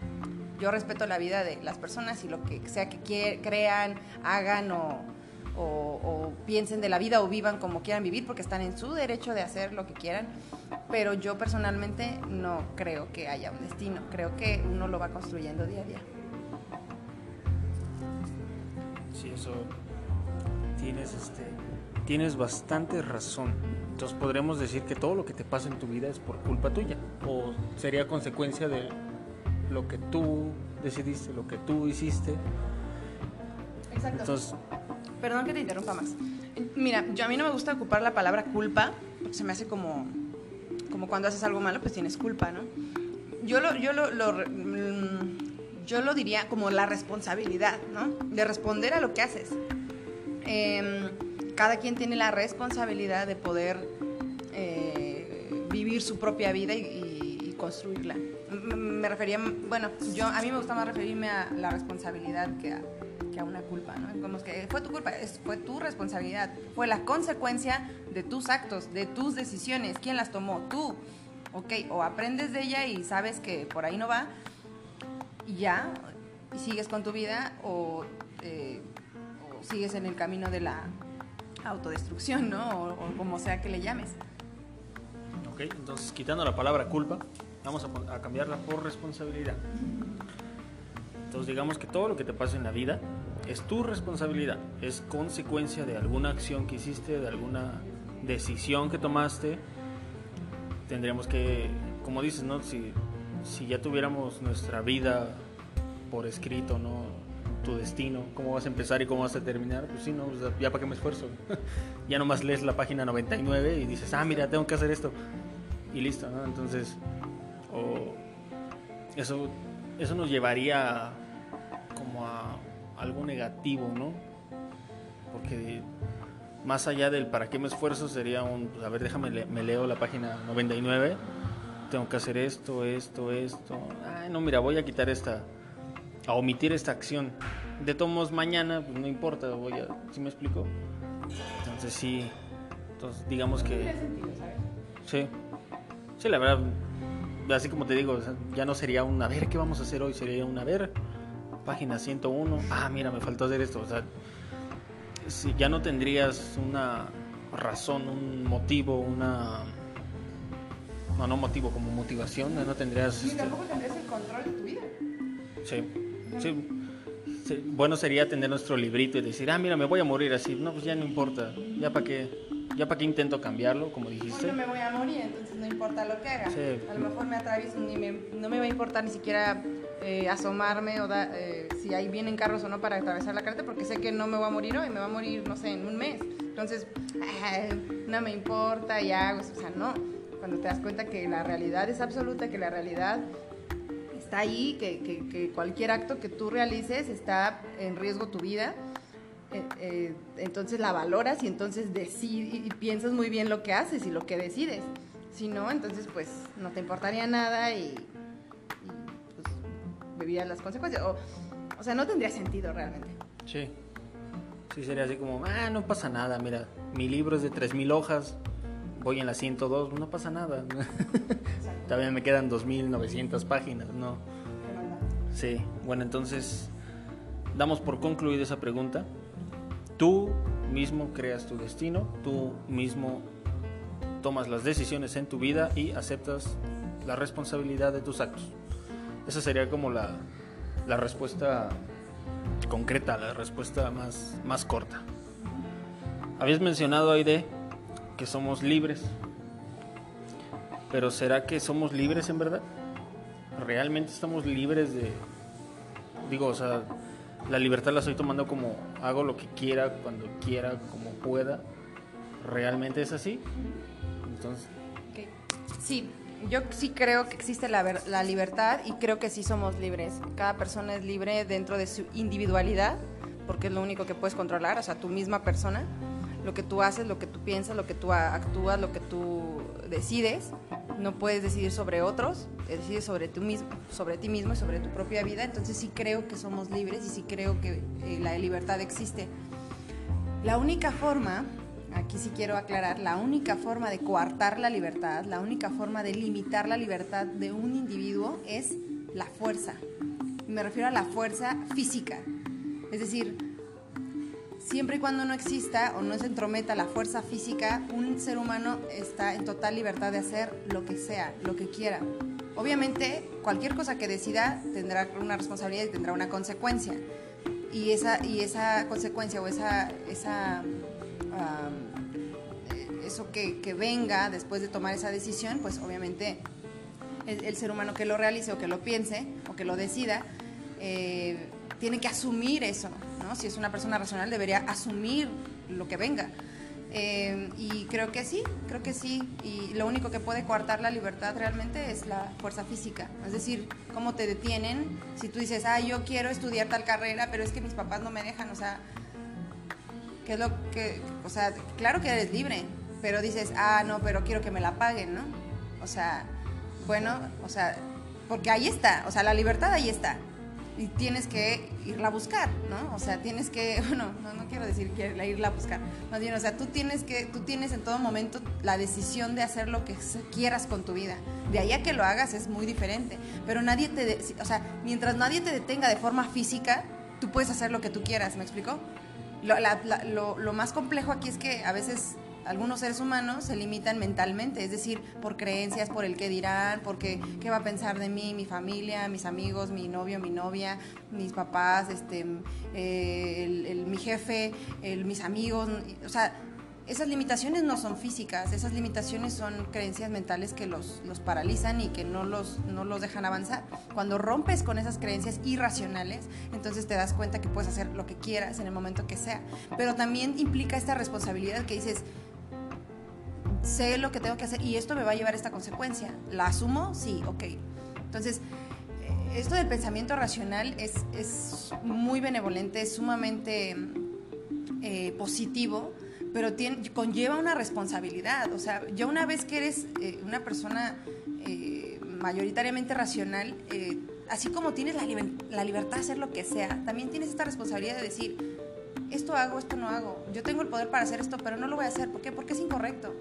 yo respeto la vida de las personas y lo que sea que crean, hagan o, o, piensen de la vida o vivan como quieran vivir porque están en su derecho de hacer lo que quieran. Pero yo personalmente no creo que haya un destino, creo que uno lo va construyendo día a día. Sí, eso tienes, este, tienes bastante razón. Entonces podremos decir que todo lo que te pasa en tu vida es por culpa tuya o sería consecuencia de lo que tú decidiste, lo que tú hiciste. Exacto. Entonces, Perdón que te interrumpa más. Mira, yo a mí no me gusta ocupar la palabra culpa, porque se me hace como, como cuando haces algo malo, pues tienes culpa, ¿no? Yo lo, yo lo, mm, yo lo diría como la responsabilidad, ¿no? De responder a lo que haces. Em, cada quien tiene la responsabilidad de poder eh, vivir su propia vida y, construirla. Me refería, bueno, yo a mí me gusta más referirme a la responsabilidad que a, una culpa, ¿no? Como que fue tu culpa, es, fue tu responsabilidad, fue la consecuencia de tus actos, de tus decisiones, ¿quién las tomó? Tú, ¿ok? O aprendes de ella y sabes que por ahí no va y ya, sigues con tu vida o, eh, sigues en el camino de la autodestrucción, ¿no? O, como sea que le llames. Ok, entonces quitando la palabra culpa, vamos a, a cambiarla por responsabilidad. Entonces digamos que todo lo que te pasa en la vida es tu responsabilidad, es consecuencia de alguna acción que hiciste, de alguna decisión que tomaste. Tendríamos que, como dices, ¿no? Si, si ya tuviéramos nuestra vida por escrito, ¿no? Tu destino, cómo vas a empezar y cómo vas a terminar, pues sí, ¿no? ya para qué me esfuerzo. ya nomás lees la página 99 y dices, ah, mira, tengo que hacer esto. Y listo, ¿no? Entonces, eso, eso nos llevaría como a algo negativo, ¿no? Porque más allá del para qué me esfuerzo sería un, pues, a ver, déjame, me leo la página 99, tengo que hacer esto, esto, esto. Ay, no, mira, voy a quitar esta, a omitir esta acción. De todos mañana, pues no importa, voy a, ¿sí me explico? Entonces sí, entonces digamos que... Sí, sí, la verdad, así como te digo, ya no sería un, a ver, ¿qué vamos a hacer hoy? Sería un, a ver, página 101, ah, mira, me faltó hacer esto. O sea, si ya no tendrías una razón, un motivo, una... No, no motivo, como motivación, no tendrías... Y este tampoco tendrías el control de tu vida. Sí, sí. Bueno sería tener nuestro librito y decir, ah, mira, me voy a morir así. No, pues ya no importa. Ya para qué, ya para qué intento cambiarlo, como dijiste. no me voy a morir, entonces no importa lo que haga. A lo mejor me atravieso, ni no me va a importar ni siquiera eh, asomarme o eh, si ahí vienen carros o no para atravesar la carretera porque sé que no me voy a morir hoy, me va a morir, no sé, en un mes. Entonces, no me importa y hago eso. O sea, no. Cuando te das cuenta que la realidad es absoluta, que la realidad está ahí, que, que, cualquier acto que tú realices está en riesgo tu vida, eh, entonces la valoras y entonces decides y piensas muy bien lo que haces y lo que decides. Si no, entonces pues no te importaría nada y vivirías las consecuencias. O, o sea, no tendría sentido realmente. Sí. Sí, sería así como, ah, no pasa nada, mira, mi libro es de 3.000 hojas, voy en la 102, no pasa nada. También me quedan 2.900 páginas, ¿no? Sí, bueno, entonces damos por concluida esa pregunta. Tú mismo creas tu destino, tú mismo tomas las decisiones en tu vida y aceptas la responsabilidad de tus actos. Esa sería como la, la respuesta concreta, la respuesta más, más corta. Habías mencionado, Aide, que somos libres. Pero ¿será que somos libres en verdad? ¿Realmente estamos libres de... Digo, o sea, la libertad la estoy tomando como hago lo que quiera, cuando quiera, como pueda. ¿Realmente es así? Entonces... Sí, yo sí creo que existe la, la, libertad y creo que sí somos libres. Cada persona es libre dentro de su individualidad, porque es lo único que puedes controlar, o sea, tu misma persona, lo que tú haces, lo que tú piensas, lo que tú actúas, lo que tú decides. No puedes decidir sobre otros, decides sobre, tú mismo, sobre ti mismo y sobre tu propia vida. Entonces sí creo que somos libres y sí creo que eh, la libertad existe. La única forma aquí sí quiero aclarar, la única forma de coartar la libertad, la única forma de limitar la libertad de un individuo es la fuerza. Me refiero a la fuerza física. Es decir, siempre y cuando no exista o no se entrometa la fuerza física, un ser humano está en total libertad de hacer lo que sea, lo que quiera. Obviamente, cualquier cosa que decida tendrá una responsabilidad y tendrá una consecuencia. Y esa, y esa consecuencia o esa, esa eso que, que, venga después de tomar esa decisión, pues obviamente el, ser humano que lo realice o que lo piense o que lo decida, eh, tiene que asumir eso, Si es una persona racional debería asumir lo que venga. Eh, y creo que sí, creo que sí. Y lo único que puede coartar la libertad realmente es la fuerza física. Es decir, cómo te detienen si tú dices, ah, yo quiero estudiar tal carrera, pero es que mis papás no me dejan. O sea, ¿qué es lo que.? O sea, claro que eres libre, pero dices, ah, no, pero quiero que me la paguen, ¿no? O sea, bueno, o sea, porque ahí está, o sea, la libertad ahí está. Y tienes que irla a buscar, ¿no? O sea, tienes que, bueno, no, quiero decir que irla a buscar, más bien, o sea, tú tienes que, tú tienes en todo momento la decisión de hacer lo que quieras con tu vida. De ahí a que lo hagas es muy diferente, pero nadie te, o sea, mientras nadie te detenga de forma física, tú puedes hacer lo que tú quieras, ¿me explico? Lo, lo más complejo aquí es que a veces algunos seres humanos se limitan mentalmente, es decir, por creencias, por el qué dirán, porque qué va a pensar de mí, mi familia, mis amigos, mi novio, mi novia, mis papás, este, eh, mi jefe, mis amigos, o sea, esas limitaciones no son físicas, esas limitaciones son creencias mentales que los, los paralizan y que no los, no los dejan avanzar. Cuando rompes con esas creencias irracionales, entonces te das cuenta que puedes hacer lo que quieras en el momento que sea. Pero también implica esta responsabilidad que dices, sé lo que tengo que hacer y esto me va a llevar a esta consecuencia. ¿La asumo? Sí, ok. Entonces, eh, esto del pensamiento racional es, es muy benevolente, es sumamente eh, positivo, pero tiene, conlleva una responsabilidad. O sea, ya una vez que eres eh, una persona mayoritariamente racional, así como tienes la, la libertad de hacer lo que sea, también tienes esta responsabilidad de decir, esto hago, esto no hago. Yo tengo el poder para hacer esto, pero no lo voy a hacer. ¿Por qué? Porque es incorrecto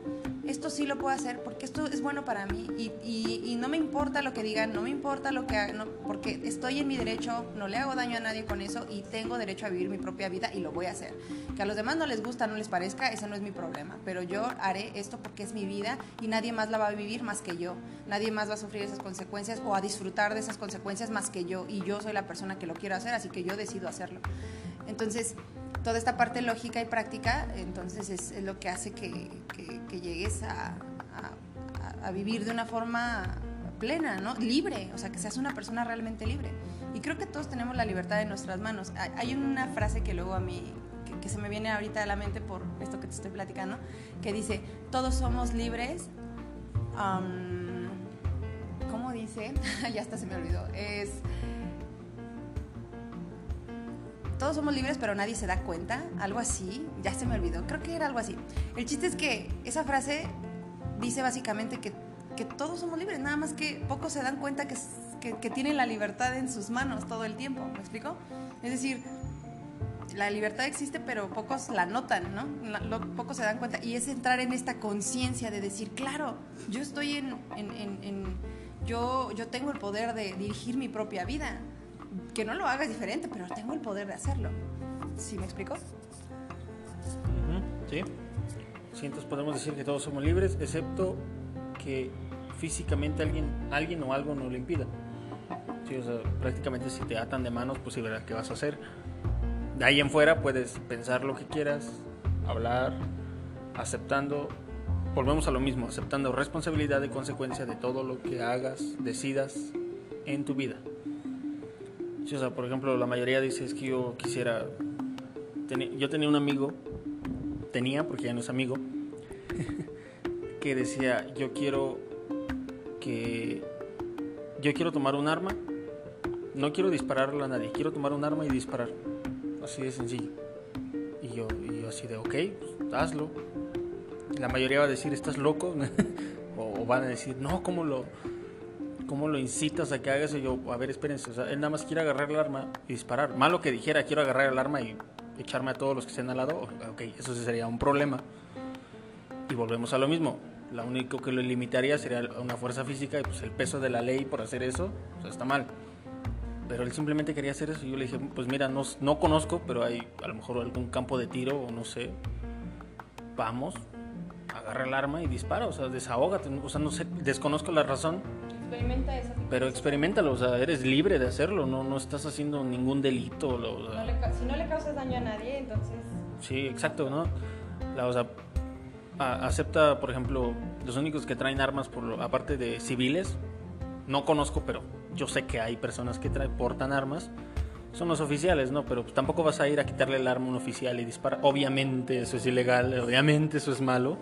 esto sí lo puedo hacer porque esto es bueno para mí y, y, no me importa lo que digan, no me importa lo que hagan, porque estoy en mi derecho, no le hago daño a nadie con eso y tengo derecho a vivir mi propia vida y lo voy a hacer. Que a los demás no les gusta, no les parezca, ese no es mi problema, pero yo haré esto porque es mi vida y nadie más la va a vivir más que yo, nadie más va a sufrir esas consecuencias o a disfrutar de esas consecuencias más que yo y yo soy la persona que lo quiero hacer, así que yo decido hacerlo. Entonces, toda esta parte lógica y práctica, entonces es, lo que hace que, llegues a, vivir de una forma plena, ¿no? Libre, o sea, que seas una persona realmente libre. Y creo que todos tenemos la libertad en nuestras manos. Hay una frase que luego a mí, que, se me viene ahorita a la mente por esto que te estoy platicando, que dice, todos somos libres. ¿Cómo dice? ya hasta se me olvidó. Es todos somos libres pero nadie se da cuenta, algo así, ya se me olvidó, creo que era algo así. El chiste es que esa frase dice básicamente que, que todos somos libres, nada más que pocos se dan cuenta que, que, tienen la libertad en sus manos todo el tiempo, ¿me explico? Es decir, la libertad existe, pero pocos la notan, ¿no? pocos se dan cuenta. Y es entrar en esta conciencia de decir, claro, yo estoy en, en, en, yo, yo tengo el poder de dirigir mi propia vida que no lo hagas diferente, pero tengo el poder de hacerlo. ¿Sí me explico? sí. Sí, entonces podemos decir que todos somos libres, excepto que físicamente alguien, alguien o algo nos lo impida. Sí, o sea, prácticamente si te atan de manos, pues sí verás qué vas a hacer. De ahí en fuera puedes pensar lo que quieras, hablar, aceptando, volvemos a lo mismo, aceptando responsabilidad y consecuencia de todo lo que hagas, decidas en tu vida o sea, por ejemplo, la mayoría dice es que yo quisiera. yo tenía un amigo, tenía, porque ya no es amigo, que decía: Yo quiero que. Yo quiero tomar un arma, no quiero dispararle a nadie, quiero tomar un arma y disparar. Así de sencillo. Y yo, y yo así de, ok, pues, hazlo. La mayoría va a decir, ¿estás loco? o, o van a decir, no, ¿cómo lo.? ¿Cómo lo incitas a que haga eso? yo, a ver, espérense, o sea, él nada más quiere agarrar el arma y disparar. Malo que dijera, quiero agarrar el arma y echarme a todos los que estén al lado, ok, eso sí sería un problema. Y volvemos a lo mismo. Lo único que lo limitaría sería una fuerza física y pues el peso de la ley por hacer eso, o sea, está mal. pero él simplemente quería hacer eso. Y yo le dije, pues mira, no, no conozco, pero hay a lo mejor algún campo de tiro o no sé. Vamos, agarra el arma y dispara, o sea, desahógate. O sea, no sé, desconozco la razón. Experimenta eso. Pero experimentalo, o sea, eres libre de hacerlo, no, no estás haciendo ningún delito. si no le causas daño a nadie, entonces... Sí, exacto, ¿no? La, o sea, acepta, por ejemplo, los únicos que traen armas, por aparte de civiles, no conozco, pero yo sé que hay personas que traen, portan armas, son los oficiales, ¿no? Pero pues, tampoco vas a ir a quitarle el arma a un oficial y disparar. Obviamente eso es ilegal, obviamente eso es malo.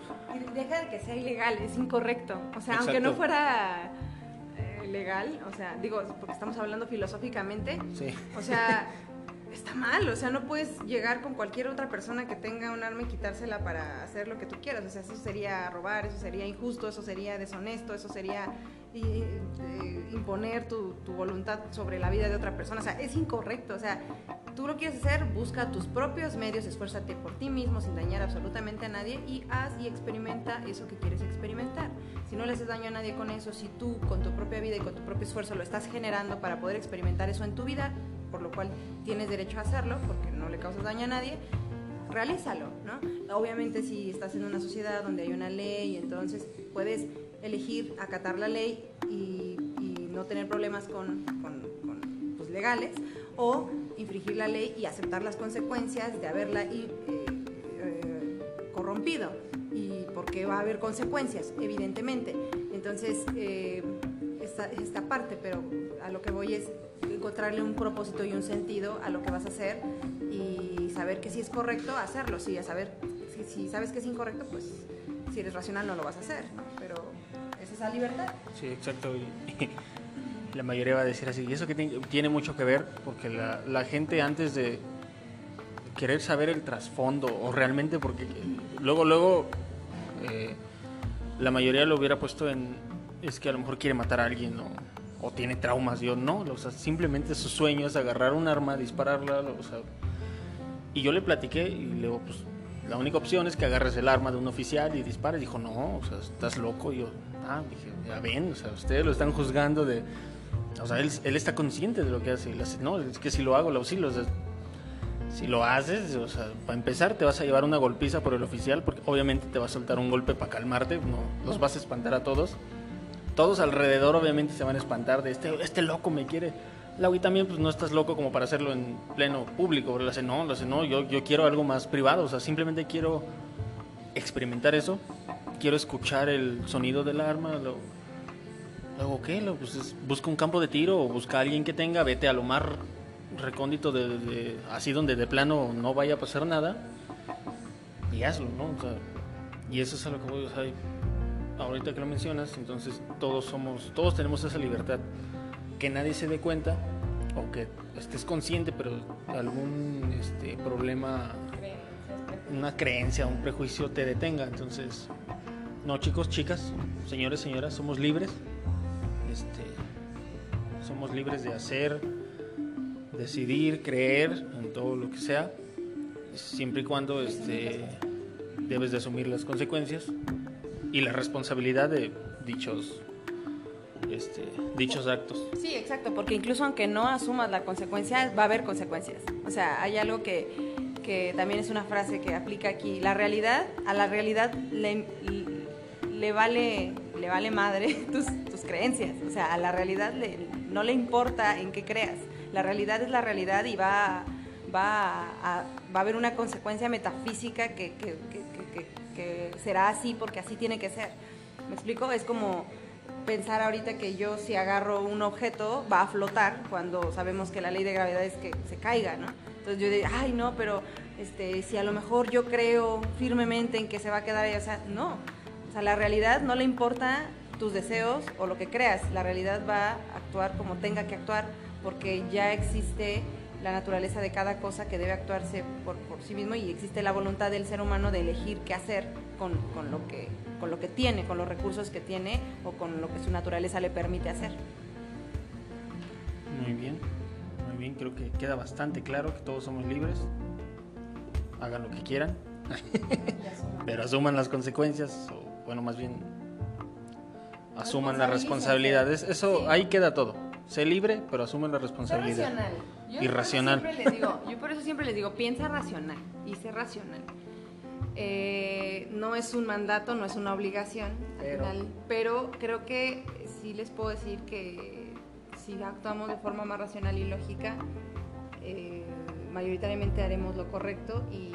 Deja de que sea ilegal, es incorrecto. O sea, aunque no fuera legal, o sea, digo, porque estamos hablando filosóficamente, sí. o sea, está mal, o sea, no puedes llegar con cualquier otra persona que tenga un arma y quitársela para hacer lo que tú quieras, o sea, eso sería robar, eso sería injusto, eso sería deshonesto, eso sería eh, imponer tu, voluntad sobre la vida de otra persona. O sea, es incorrecto. O sea, tú lo quieres hacer, busca tus propios medios, esfuérzate por ti mismo sin dañar absolutamente a nadie y haz y experimenta eso que quieres experimentar. Si no le haces daño a nadie con eso, si tú con tu propia vida y con tu propio esfuerzo lo estás generando para poder experimentar eso en tu vida, por lo cual tienes derecho a hacerlo porque no le causas daño a nadie, realízalo, ¿no? Obviamente si estás en una sociedad donde hay una ley, entonces puedes elegir acatar la ley y, no tener problemas con, pues, legales, o infringir la ley y aceptar las consecuencias de haberla eh, eh, corrompido. Y porque va a haber consecuencias, evidentemente. Entonces, eh, esta, esta parte, pero a lo que voy es encontrarle un propósito y un sentido a lo que vas a hacer y saber que si es correcto, hacerlo. Sí, a saber, si, si sabes que es incorrecto, pues si eres racional no lo vas a hacer. Pero esa libertad. Sí, exacto. La mayoría va a decir así. Y eso que tiene mucho que ver, porque la, gente antes de querer saber el trasfondo, o realmente porque luego, luego, eh, la mayoría lo hubiera puesto en, es que a lo mejor quiere matar a alguien, o, o tiene traumas. Yo no, o sea, simplemente su sueño es agarrar un arma, dispararla, o sea, y yo le platiqué y le digo, pues la única opción es que agarres el arma de un oficial y dispares. Dijo, no, o sea, estás loco. Y yo, ah, dije, ya ven, o sea, ustedes lo están juzgando de... O sea, él, él está consciente de lo que hace. No, es que si lo hago, lo auxilio. O sea, si lo haces, o sea, para empezar te vas a llevar una golpiza por el oficial, porque obviamente te va a soltar un golpe para calmarte, no, los vas a espantar a todos. Todos alrededor obviamente se van a espantar de este, este loco me quiere y también, pues no estás loco como para hacerlo en pleno público. Le hace, no, le hace, no, yo, yo quiero algo más privado. O sea, simplemente quiero experimentar eso. Quiero escuchar el sonido del arma. Lo, luego, ¿qué? Lo, pues busca un campo de tiro o busca a alguien que tenga. Vete a lo más recóndito, de, así donde de plano no vaya a pasar nada. Y hazlo, ¿no? O sea, y eso es a lo que voy. O sea, ahorita que lo mencionas, entonces todos somos, todos tenemos esa libertad que nadie se dé cuenta o que estés consciente, pero algún este, problema, una creencia, un prejuicio te detenga. Entonces, no chicos, chicas, señores, señoras, somos libres. Este, somos libres de hacer, decidir, creer en todo lo que sea, siempre y cuando este, debes de asumir las consecuencias y la responsabilidad de dichos este, dichos actos. Sí, exacto, porque incluso aunque no asumas la consecuencia, va a haber consecuencias. O sea, hay algo que, que también es una frase que aplica aquí. La realidad, a la realidad le, le vale, le vale madre tus, tus, creencias. O sea, a la realidad le, no le importa en qué creas. La realidad es la realidad y va, va, a, va a haber una consecuencia metafísica que, que, que, que será así porque así tiene que ser. ¿Me explico? Es como pensar ahorita que yo si agarro un objeto va a flotar cuando sabemos que la ley de gravedad es que se caiga, ¿no? Entonces yo digo, ay no, pero este, si a lo mejor yo creo firmemente en que se va a quedar ahí, o sea, no. O sea, la realidad no le importa tus deseos o lo que creas, la realidad va a actuar como tenga que actuar porque ya existe la naturaleza de cada cosa que debe actuarse por, por sí mismo y existe la voluntad del ser humano de elegir qué hacer con, con, lo que, con lo que tiene, con los recursos que tiene o con lo que su naturaleza le permite hacer. Muy bien, muy bien, creo que queda bastante claro que todos somos libres, hagan lo que quieran, pero asuman las consecuencias, o bueno, más bien asuman las responsabilidades, eso ahí queda todo sé libre, pero asume la responsabilidad. Yo Irracional. Por les digo, yo por eso siempre les digo, piensa racional y sé racional. Eh, no es un mandato, no es una obligación, al Pero- final, pero creo que sí les puedo decir que si actuamos de forma más racional y lógica, eh, mayoritariamente haremos lo correcto y,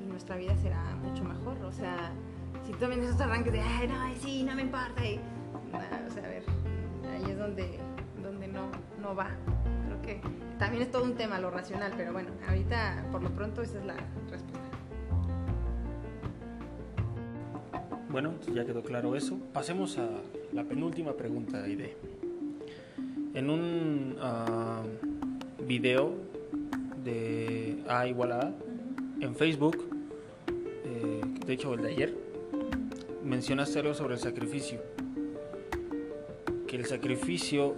y nuestra vida será mucho mejor. O sea, si tú también esos arranques de, ay, no, ay, sí, no me importa, y, o sea, a ver, ahí es donde, donde no, no va. Creo que también es todo un tema lo racional, pero bueno, ahorita por lo pronto esa es la respuesta. Bueno, ya quedó claro eso. Pasemos a la penúltima pregunta, Aide. En un ah, video de A igual a A, en Facebook, eh, de hecho el de ayer, mencionaste algo sobre el sacrificio. Que el sacrificio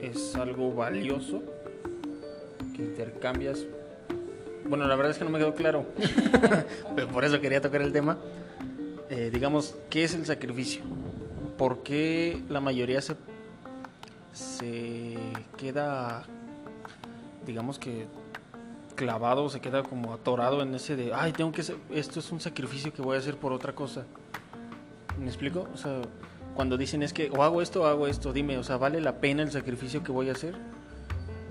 es algo valioso, que intercambias... Bueno, la verdad es que no me quedó claro, pero por eso quería tocar el tema eh, digamos, ¿qué es el sacrificio? ¿Por qué la mayoría se, se queda, digamos que clavado, se queda como atorado en ese de, ay, tengo que esto es un sacrificio que voy a hacer por otra cosa? ¿Me explico? O sea, cuando dicen es que o hago esto o hago esto, dime, o sea, ¿vale la pena el sacrificio que voy a hacer?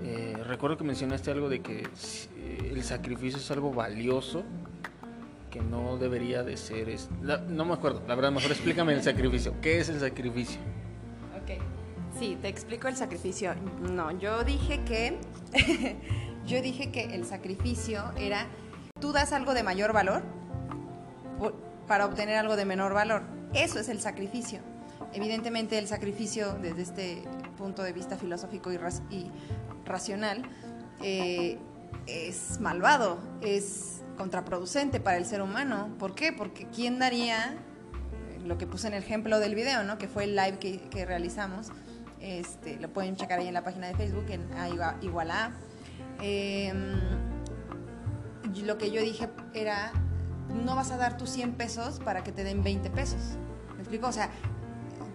Eh, recuerdo que mencionaste algo de que si- el sacrificio es algo valioso que no debería de ser. es- la- no me acuerdo, la verdad, mejor explícame el sacrificio. ¿Qué es el sacrificio? Ok. Sí, te explico el sacrificio. No, yo dije que. yo dije que el sacrificio era. Tú das algo de mayor valor para obtener algo de menor valor. Eso es el sacrificio. Evidentemente, el sacrificio, desde este punto de vista filosófico y, y racional, eh, es malvado, es contraproducente para el ser humano. ¿Por qué? Porque ¿quién daría lo que puse en el ejemplo del video, ¿no? Que fue el live que, realizamos. Este, lo pueden checar ahí en la página de Facebook, en A. Eh, y lo que yo dije era, no vas a dar tus 100 pesos para que te den 20 pesos. ¿Me explico? O sea,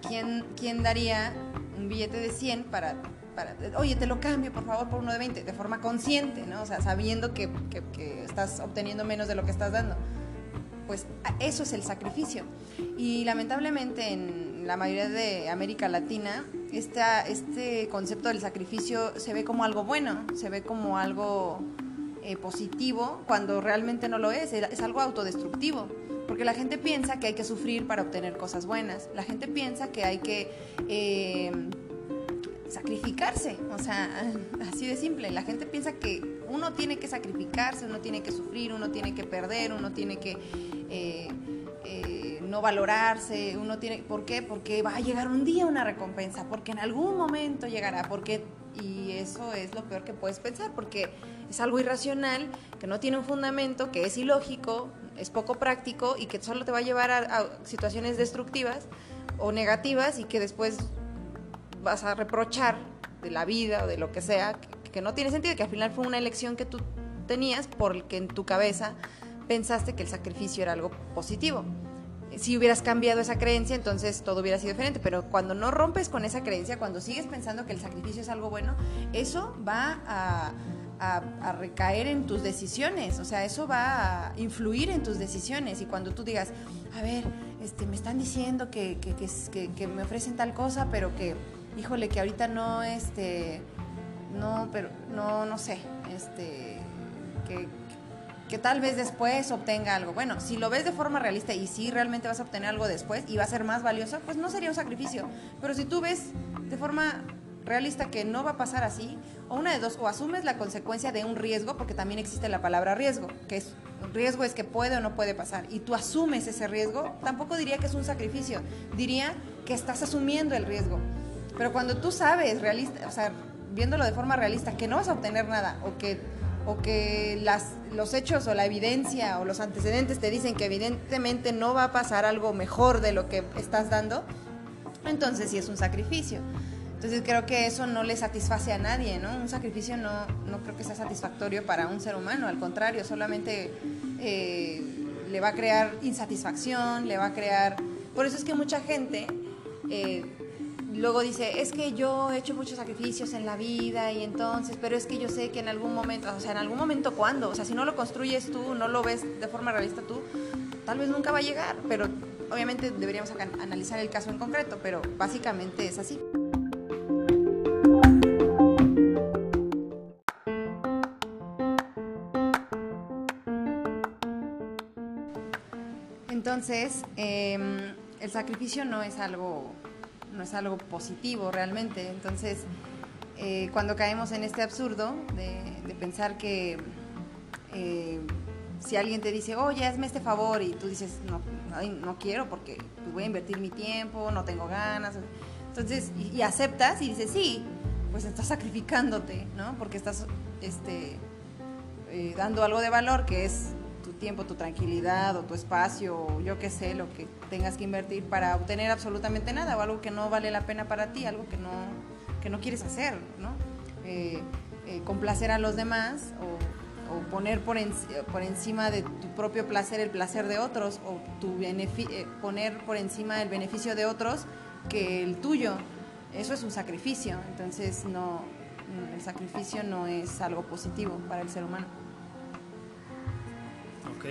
¿quién, quién daría un billete de 100 para, para, oye, te lo cambio por favor por uno de 20? De forma consciente, ¿no? O sea, sabiendo que, que- que estás obteniendo menos de lo que estás dando pues eso es el sacrificio. Y lamentablemente en la mayoría de América Latina, esta, este concepto del sacrificio se ve como algo bueno, se ve como algo eh, positivo, cuando realmente no lo es, es algo autodestructivo. Porque la gente piensa que hay que sufrir para obtener cosas buenas, la gente piensa que hay que... eh, sacrificarse, o sea, así de simple. La gente piensa que uno tiene que sacrificarse, uno tiene que sufrir, uno tiene que perder, uno tiene que eh, eh, no valorarse, uno tiene, ¿por qué? Porque va a llegar un día una recompensa, porque en algún momento llegará, porque y eso es lo peor que puedes pensar, porque es algo irracional, que no tiene un fundamento, que es ilógico, es poco práctico y que solo te va a llevar a, situaciones destructivas o negativas y que después vas a reprochar de la vida o de lo que sea, que, que no tiene sentido, que al final fue una elección que tú tenías porque en tu cabeza pensaste que el sacrificio era algo positivo. Si hubieras cambiado esa creencia, entonces todo hubiera sido diferente, pero cuando no rompes con esa creencia, cuando sigues pensando que el sacrificio es algo bueno, eso va a, a- recaer en tus decisiones, o sea, eso va a influir en tus decisiones y cuando tú digas, a ver, este, me están diciendo que- que- que me ofrecen tal cosa, pero que, híjole, que ahorita no, este, no, pero, no, no sé, este, que, que tal vez después obtenga algo. Bueno, si lo ves de forma realista y si realmente vas a obtener algo después y va a ser más valioso, pues no sería un sacrificio. Pero si tú ves de forma realista que no va a pasar así, o una de dos, o asumes la consecuencia de un riesgo, porque también existe la palabra riesgo, que es riesgo es que puede o no puede pasar, y tú asumes ese riesgo, tampoco diría que es un sacrificio, diría que estás asumiendo el riesgo. Pero cuando tú sabes, realista, o sea, viéndolo de forma realista, que no vas a obtener nada, o que, o que las, los hechos o la evidencia o los antecedentes te dicen que evidentemente no va a pasar algo mejor de lo que estás dando, entonces sí es un sacrificio. Entonces creo que eso no le satisface a nadie, ¿no? Un sacrificio no, no creo que sea satisfactorio para un ser humano, al contrario, solamente eh, le va a crear insatisfacción, le va a crear... Por eso es que mucha gente eh, luego dice, es que yo he hecho muchos sacrificios en la vida y entonces, pero es que yo sé que en algún momento, o sea, en algún momento cuándo, o sea, si no lo construyes tú, no lo ves de forma realista tú, tal vez nunca va a llegar, pero obviamente deberíamos analizar el caso en concreto, pero básicamente es así. Entonces, em, el sacrificio no es algo no es algo positivo realmente. Entonces, eh, cuando caemos en este absurdo de, pensar que eh, si alguien te dice, oye, hazme este favor, y tú dices, no, no quiero porque pues, voy a invertir mi tiempo, no tengo ganas. Entonces, y, aceptas y dices, sí, pues estás sacrificándote, ¿no? Porque estás este, eh, dando algo de valor que es tiempo, tu tranquilidad o tu espacio, yo qué sé, lo que tengas que invertir para obtener absolutamente nada o algo que no vale la pena para ti, algo que no, que no quieres hacer, ¿no? Eh, eh, complacer a los demás o, poner por, por, encima de tu propio placer el placer de otros o tu eh, poner por encima el beneficio de otros que el tuyo. Eso es un sacrificio, entonces no, el sacrificio no es algo positivo para el ser humano. Ok.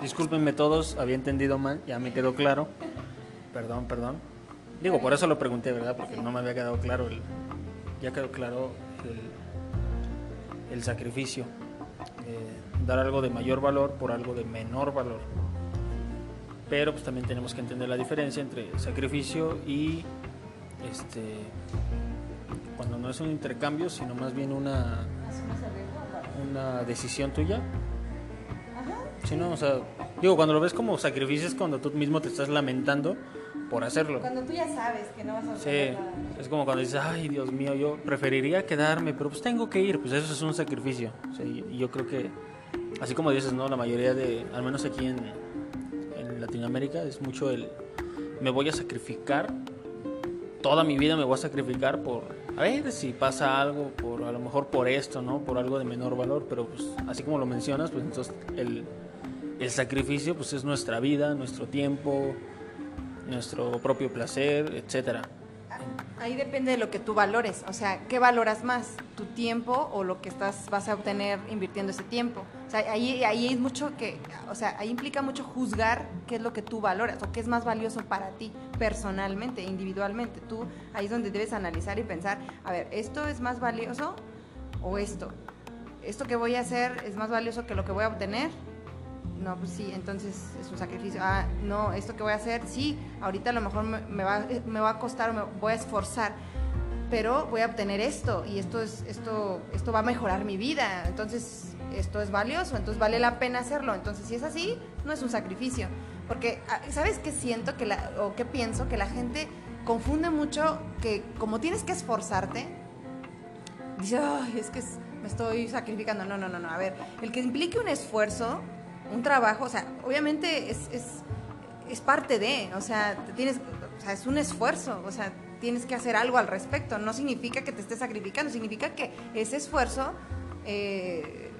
Discúlpenme todos, había entendido mal, ya me quedó claro. Perdón, perdón. Digo, por eso lo pregunté, ¿verdad? Porque no me había quedado claro el, ya quedó claro el, sacrificio. dar algo de mayor valor por algo de menor valor. Pero pues también tenemos que entender la diferencia entre sacrificio y este cuando no es un intercambio, sino más bien una una decisión tuya Sí, no, o sea, digo, cuando lo ves como sacrificio es cuando tú mismo te estás lamentando por hacerlo. Cuando tú ya sabes que no vas a hacer Sí, es como cuando dices, ay, Dios mío, yo preferiría quedarme, pero pues tengo que ir, pues eso es un sacrificio. y yo creo que, así como dices, ¿no? La mayoría de, al menos aquí en, en Latinoamérica, es mucho el, me voy a sacrificar, toda mi vida me voy a sacrificar por, a ver si pasa algo, por a lo mejor por esto, ¿no? Por algo de menor valor, pero pues así como lo mencionas, pues entonces el el sacrificio pues es nuestra vida, nuestro tiempo, nuestro propio placer, etcétera. Ahí depende de lo que tú valores, o sea, ¿qué valoras más? ¿Tu tiempo o lo que estás vas a obtener invirtiendo ese tiempo? O sea, ahí, ahí es mucho que, o sea, ahí implica mucho juzgar qué es lo que tú valoras o qué es más valioso para ti personalmente, individualmente. Tú ahí es donde debes analizar y pensar, a ver, ¿esto es más valioso o esto? ¿Esto que voy a hacer es más valioso que lo que voy a obtener? No, pues sí, entonces es un sacrificio. Ah, no, esto que voy a hacer, sí, ahorita a lo mejor me, va, me va a costar, me voy a esforzar, pero voy a obtener esto y esto, es, esto, esto va a mejorar mi vida. Entonces, esto es valioso, entonces vale la pena hacerlo. Entonces, si es así, no es un sacrificio. Porque, ah, ¿sabes qué siento que la, o qué pienso? Que la gente confunde mucho que como tienes que esforzarte, dice, Ay, es que me estoy sacrificando. No, no, no, no. A ver, el que implique un esfuerzo un trabajo, o sea, obviamente es, es, parte de, o sea, tienes, es un esfuerzo, o sea, tienes que hacer algo al respecto. No significa que te estés sacrificando, significa que ese esfuerzo eh,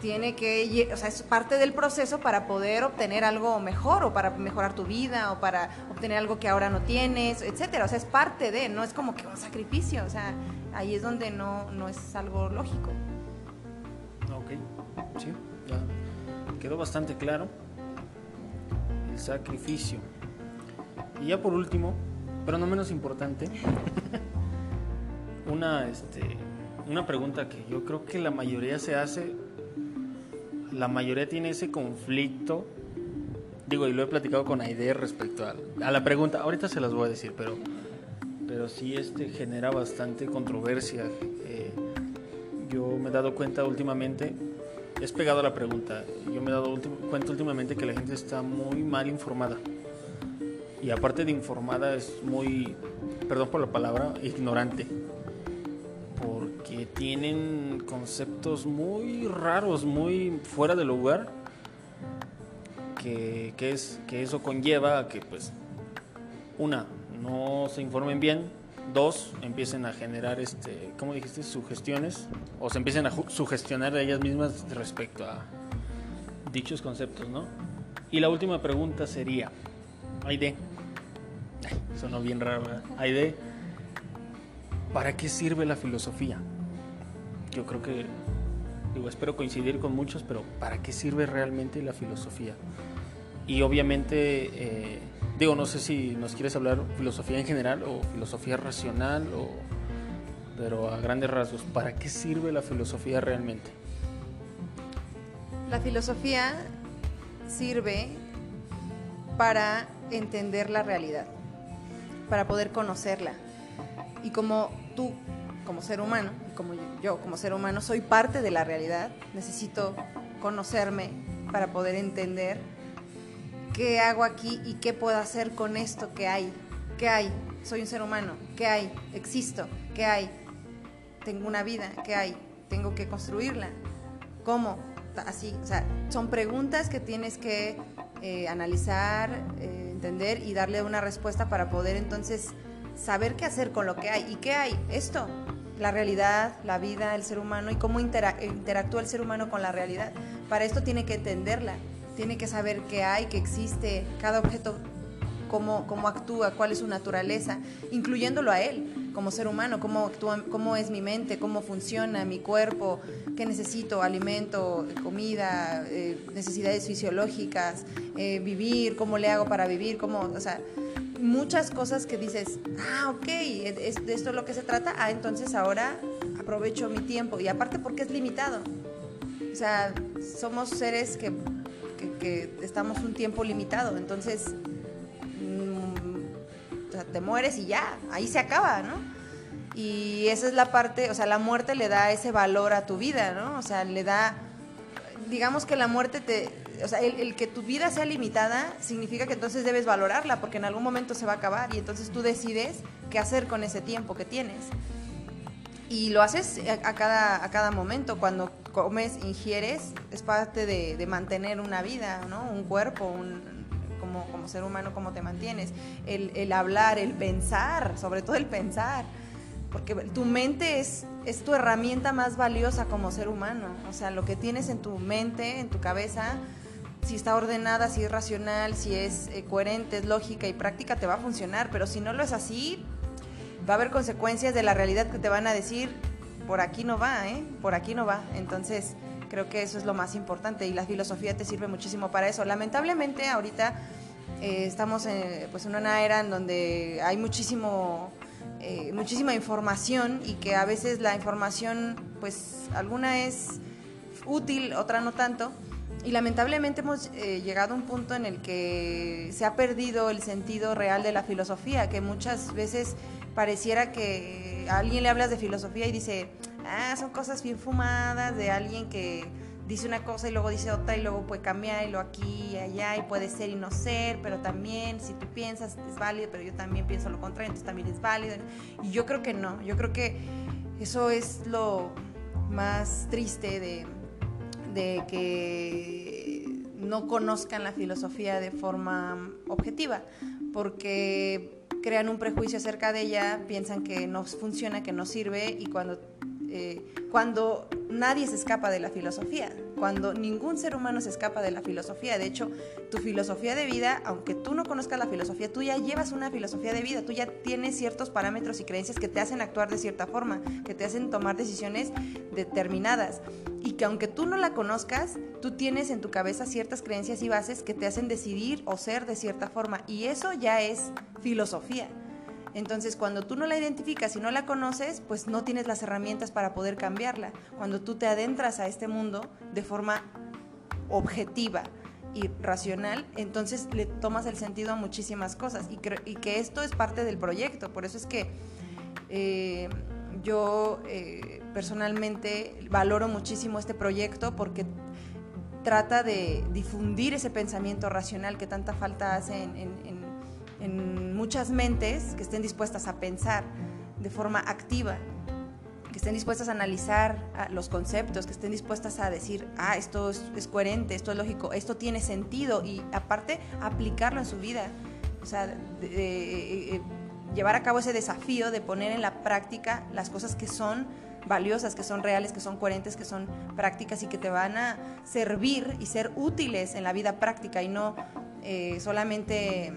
tiene que, o sea, es parte del proceso para poder obtener algo mejor o para mejorar tu vida o para obtener algo que ahora no tienes, etcétera. O sea, es parte de, no es como que un sacrificio, o sea, ahí es donde no, no es algo lógico. Ok, sí quedó bastante claro el sacrificio. Y ya por último, pero no menos importante, una, este, una pregunta que yo creo que la mayoría se hace, la mayoría tiene ese conflicto, digo, y lo he platicado con Aide respecto a, la pregunta, ahorita se las voy a decir, pero, pero sí este, genera bastante controversia. Eh, yo me he dado cuenta últimamente es pegado a la pregunta. Yo me he dado cuenta últimamente que la gente está muy mal informada. Y aparte de informada es muy, perdón por la palabra, ignorante. Porque tienen conceptos muy raros, muy fuera de lugar. Que, que, es, que eso conlleva a que, pues, una, no se informen bien, dos, empiecen a generar, este, ¿cómo dijiste? Sugestiones, o se empiecen a sugestionar a ellas mismas respecto a dichos conceptos, ¿no? Y la última pregunta sería, Aide, sonó bien raro, Aide, ¿para qué sirve la filosofía? Yo creo que, digo, espero coincidir con muchos, pero ¿para qué sirve realmente la filosofía? Y obviamente, eh, digo, no sé si nos quieres hablar filosofía en general o filosofía racional, o, pero a grandes rasgos, ¿para qué sirve la filosofía realmente? La filosofía sirve para entender la realidad, para poder conocerla. Y como tú, como ser humano, como yo, como ser humano, soy parte de la realidad, necesito conocerme para poder entender qué hago aquí y qué puedo hacer con esto que hay. ¿Qué hay? Soy un ser humano. ¿Qué hay? Existo. ¿Qué hay? Tengo una vida. ¿Qué hay? Tengo que construirla. ¿Cómo? Así, o sea, son preguntas que tienes que eh, analizar, eh, entender y darle una respuesta para poder entonces saber qué hacer con lo que hay. ¿Y qué hay? Esto, la realidad, la vida, el ser humano y cómo interactúa el ser humano con la realidad. Para esto tiene que entenderla, tiene que saber qué hay, qué existe, cada objeto, cómo, cómo actúa, cuál es su naturaleza, incluyéndolo a él como ser humano, cómo, cómo es mi mente, cómo funciona mi cuerpo, qué necesito, alimento, comida, eh, necesidades fisiológicas, eh, vivir, cómo le hago para vivir, cómo, o sea, muchas cosas que dices, ah, ok, de esto es lo que se trata, ah, entonces ahora aprovecho mi tiempo y aparte porque es limitado. O sea, somos seres que, que, estamos un tiempo limitado, entonces te mueres y ya, ahí se acaba, ¿no? Y esa es la parte, o sea, la muerte le da ese valor a tu vida, ¿no? O sea, le da, digamos que la muerte te, o sea, el, que tu vida sea limitada significa que entonces debes valorarla porque en algún momento se va a acabar y entonces tú decides qué hacer con ese tiempo que tienes. Y lo haces a, cada, a cada momento, cuando comes, ingieres, es parte de, de mantener una vida, ¿no? Un cuerpo, un, como, ser humano, cómo te mantienes, el, hablar, el pensar, sobre todo el pensar, porque tu mente es, es tu herramienta más valiosa como ser humano, o sea, lo que tienes en tu mente, en tu cabeza, si está ordenada, si es racional, si es eh, coherente, es lógica y práctica, te va a funcionar, pero si no lo es así, va a haber consecuencias de la realidad que te van a decir, por aquí no va, ¿eh? Por aquí no va. Entonces, creo que eso es lo más importante y la filosofía te sirve muchísimo para eso. Lamentablemente, ahorita eh, estamos en, pues en una era en donde hay muchísimo, eh, muchísima información y que a veces la información, pues alguna es útil, otra no tanto. Y lamentablemente hemos eh, llegado a un punto en el que se ha perdido el sentido real de la filosofía, que muchas veces pareciera que alguien le hablas de filosofía y dice, ah, son cosas bien fumadas de alguien que dice una cosa y luego dice otra y luego puede cambiar y lo aquí y allá y puede ser y no ser, pero también si tú piensas es válido, pero yo también pienso lo contrario, entonces también es válido. Y yo creo que no, yo creo que eso es lo más triste de que no conozcan la filosofía de forma objetiva, porque crean un prejuicio acerca de ella, piensan que no funciona, que no sirve y cuando eh, cuando nadie se escapa de la filosofía, cuando ningún ser humano se escapa de la filosofía. De hecho, tu filosofía de vida, aunque tú no conozcas la filosofía, tú ya llevas una filosofía de vida, tú ya tienes ciertos parámetros y creencias que te hacen actuar de cierta forma, que te hacen tomar decisiones determinadas. Y que aunque tú no la conozcas, tú tienes en tu cabeza ciertas creencias y bases que te hacen decidir o ser de cierta forma. Y eso ya es filosofía. Entonces, cuando tú no la identificas y no la conoces, pues no tienes las herramientas para poder cambiarla. Cuando tú te adentras a este mundo de forma objetiva y racional, entonces le tomas el sentido a muchísimas cosas y, que esto es parte del proyecto. Por eso es que eh, yo eh, personalmente valoro muchísimo este proyecto porque trata de difundir ese pensamiento racional que tanta falta hace en en muchas mentes que estén dispuestas a pensar de forma activa, que estén dispuestas a analizar los conceptos, que estén dispuestas a decir, ah, esto es, coherente, esto es lógico, esto tiene sentido y aparte aplicarlo en su vida. O sea, eh, eh, llevar a cabo ese desafío de poner en la práctica las cosas que son valiosas, que son reales, que son coherentes, que son prácticas y que te van a servir y ser útiles en la vida práctica y no eh, solamente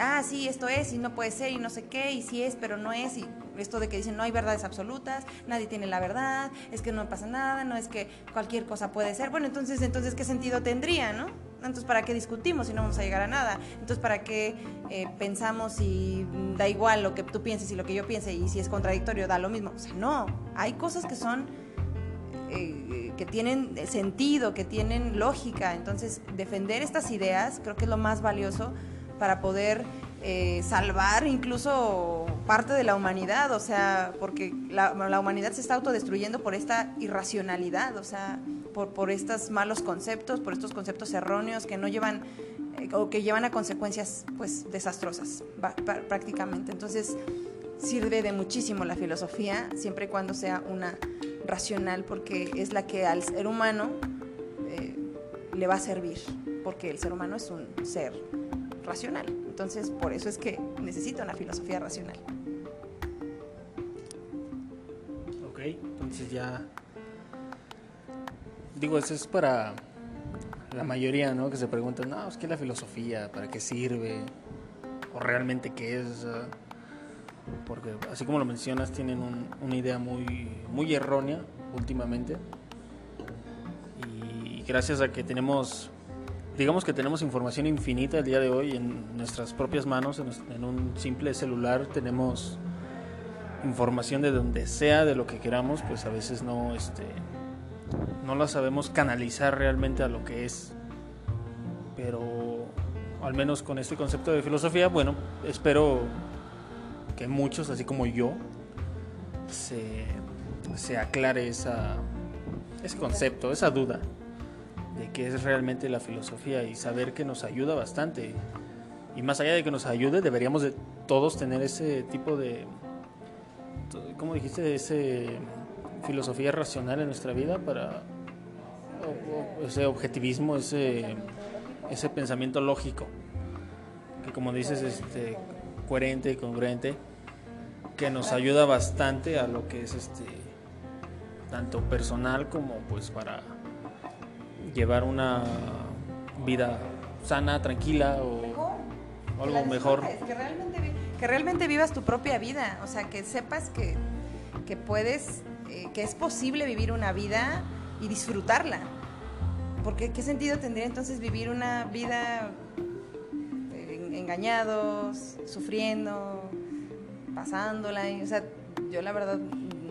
ah, sí, esto es y no puede ser y no sé qué, y sí es, pero no es, y esto de que dicen no hay verdades absolutas, nadie tiene la verdad, es que no pasa nada, no es que cualquier cosa puede ser. Bueno, entonces, entonces ¿qué sentido tendría, no? Entonces, ¿para qué discutimos si no vamos a llegar a nada? Entonces, ¿para qué eh, pensamos y da igual lo que tú pienses y lo que yo piense y si es contradictorio da lo mismo? O sea, no, hay cosas que son eh, que tienen sentido, que tienen lógica. Entonces, defender estas ideas creo que es lo más valioso para poder eh, salvar incluso parte de la humanidad, o sea, porque la, humanidad se está autodestruyendo por esta irracionalidad, o sea, por, por estos malos conceptos, por estos conceptos erróneos que no llevan eh, o que llevan a consecuencias pues desastrosas prácticamente. Entonces, sirve de muchísimo la filosofía, siempre y cuando sea una racional, porque es la que al ser humano eh, le va a servir, porque el ser humano es un ser racional. Entonces, por eso es que necesita una filosofía racional. Ok, entonces ya... Digo, eso es para la mayoría, ¿no? Que se preguntan, no, es la filosofía, ¿para qué sirve? ¿O realmente qué es? porque así como lo mencionas, tienen una idea muy, muy errónea últimamente. Y gracias a que tenemos, digamos que tenemos información infinita el día de hoy en nuestras propias manos, en, un simple celular tenemos información de donde sea, de lo que queramos, pues a veces no, este, no la sabemos canalizar realmente a lo que es. Pero al menos con este concepto de filosofía, bueno, espero que muchos, así como yo, se, se aclare esa, ese concepto, esa duda de qué es realmente la filosofía y saber que nos ayuda bastante. Y más allá de que nos ayude, deberíamos de todos tener ese tipo de, ¿cómo dijiste? Ese filosofía racional en nuestra vida para ese objetivismo, ese, ese pensamiento lógico, que como dices, este, coherente y congruente que nos ayuda bastante a lo que es este tanto personal como pues para llevar una vida sana, tranquila o, algo mejor. Que realmente, que realmente vivas tu propia vida, o sea, que sepas que, que puedes, eh, que es posible vivir una vida y disfrutarla. Porque qué sentido tendría entonces vivir una vida eh, engañados, sufriendo, pasándola. Y, o sea, yo la verdad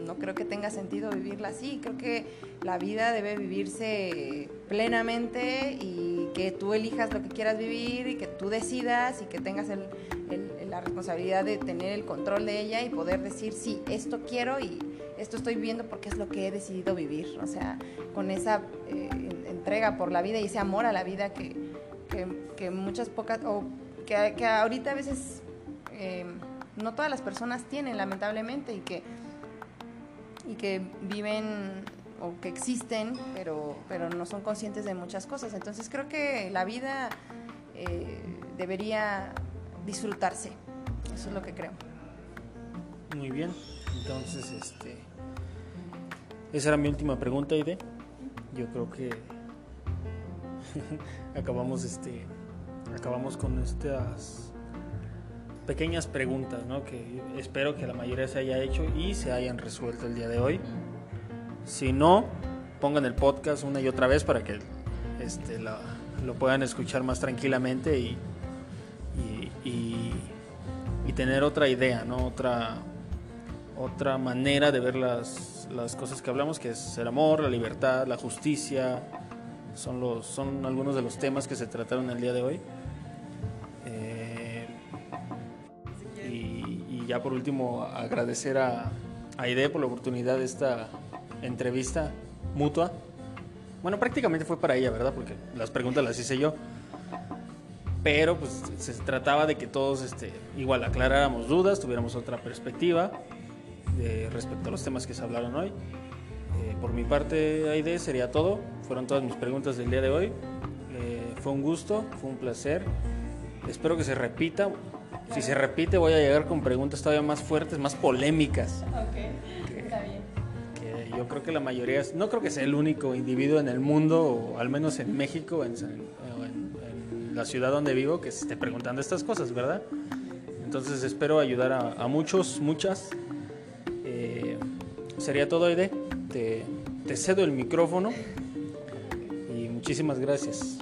no creo que tenga sentido vivirla así. Creo que la vida debe vivirse plenamente y que tú elijas lo que quieras vivir y que tú decidas y que tengas la responsabilidad de tener el control de ella y poder decir, sí, esto quiero y esto estoy viviendo porque es lo que he decidido vivir. O sea, con esa eh, entrega por la vida y ese amor a la vida que, que, muchas pocas, o que, que ahorita a veces... Eh, no todas las personas tienen, lamentablemente, y que, y que viven o que existen, pero, pero no son conscientes de muchas cosas. Entonces creo que la vida eh, debería disfrutarse. Eso es lo que creo. Muy bien. Entonces, este, esa era mi última pregunta, Ide. Yo creo que acabamos, este, acabamos con estas pequeñas preguntas ¿no? que espero que la mayoría se haya hecho y se hayan resuelto el día de hoy. Si no, pongan el podcast una y otra vez para que este, lo, puedan escuchar más tranquilamente y, y, y, tener otra idea, ¿no? otra, otra manera de ver las, las cosas que hablamos, que es el amor, la libertad, la justicia. Son, los, son algunos de los temas que se trataron el día de hoy. Ya por último agradecer a Aide por la oportunidad de esta entrevista mutua. Bueno, prácticamente fue para ella, ¿verdad? Porque las preguntas las hice yo. Pero pues se trataba de que todos este, igual aclaráramos dudas, tuviéramos otra perspectiva de, respecto a los temas que se hablaron hoy. Eh, por mi parte, Aide, sería todo. Fueron todas mis preguntas del día de hoy. Eh, fue un gusto, fue un placer. Espero que se repita. Si se repite, voy a llegar con preguntas todavía más fuertes, más polémicas. Ok, está bien. Que yo creo que la mayoría, no creo que sea el único individuo en el mundo, o al menos en México, en, en la ciudad donde vivo que se esté preguntando estas cosas, ¿verdad? Entonces espero ayudar a, muchos, muchas. Eh, sería todo, Aide. Te, te, cedo el micrófono y muchísimas gracias.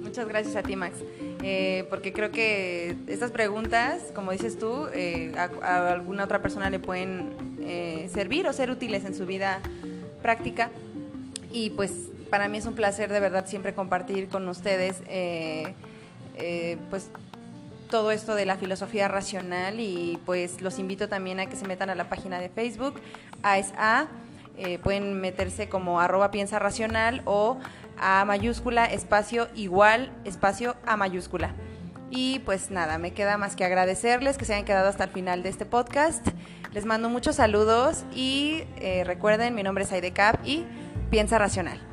muchas gracias a ti, Max. Eh, porque creo que estas preguntas, como dices tú, eh, a, alguna otra persona le pueden servir o ser útiles en su vida práctica. Y pues para mí es un placer de verdad siempre compartir con ustedes pues todo esto de la filosofía racional y pues los invito también a que se metan a la página de Facebook, ASA, eh, pueden meterse como arroba piensa racional o a mayúscula, espacio igual, espacio a mayúscula. Y pues nada, me queda más que agradecerles que se hayan quedado hasta el final de este podcast. Les mando muchos saludos y eh, recuerden, mi nombre es Aide Cap y piensa racional.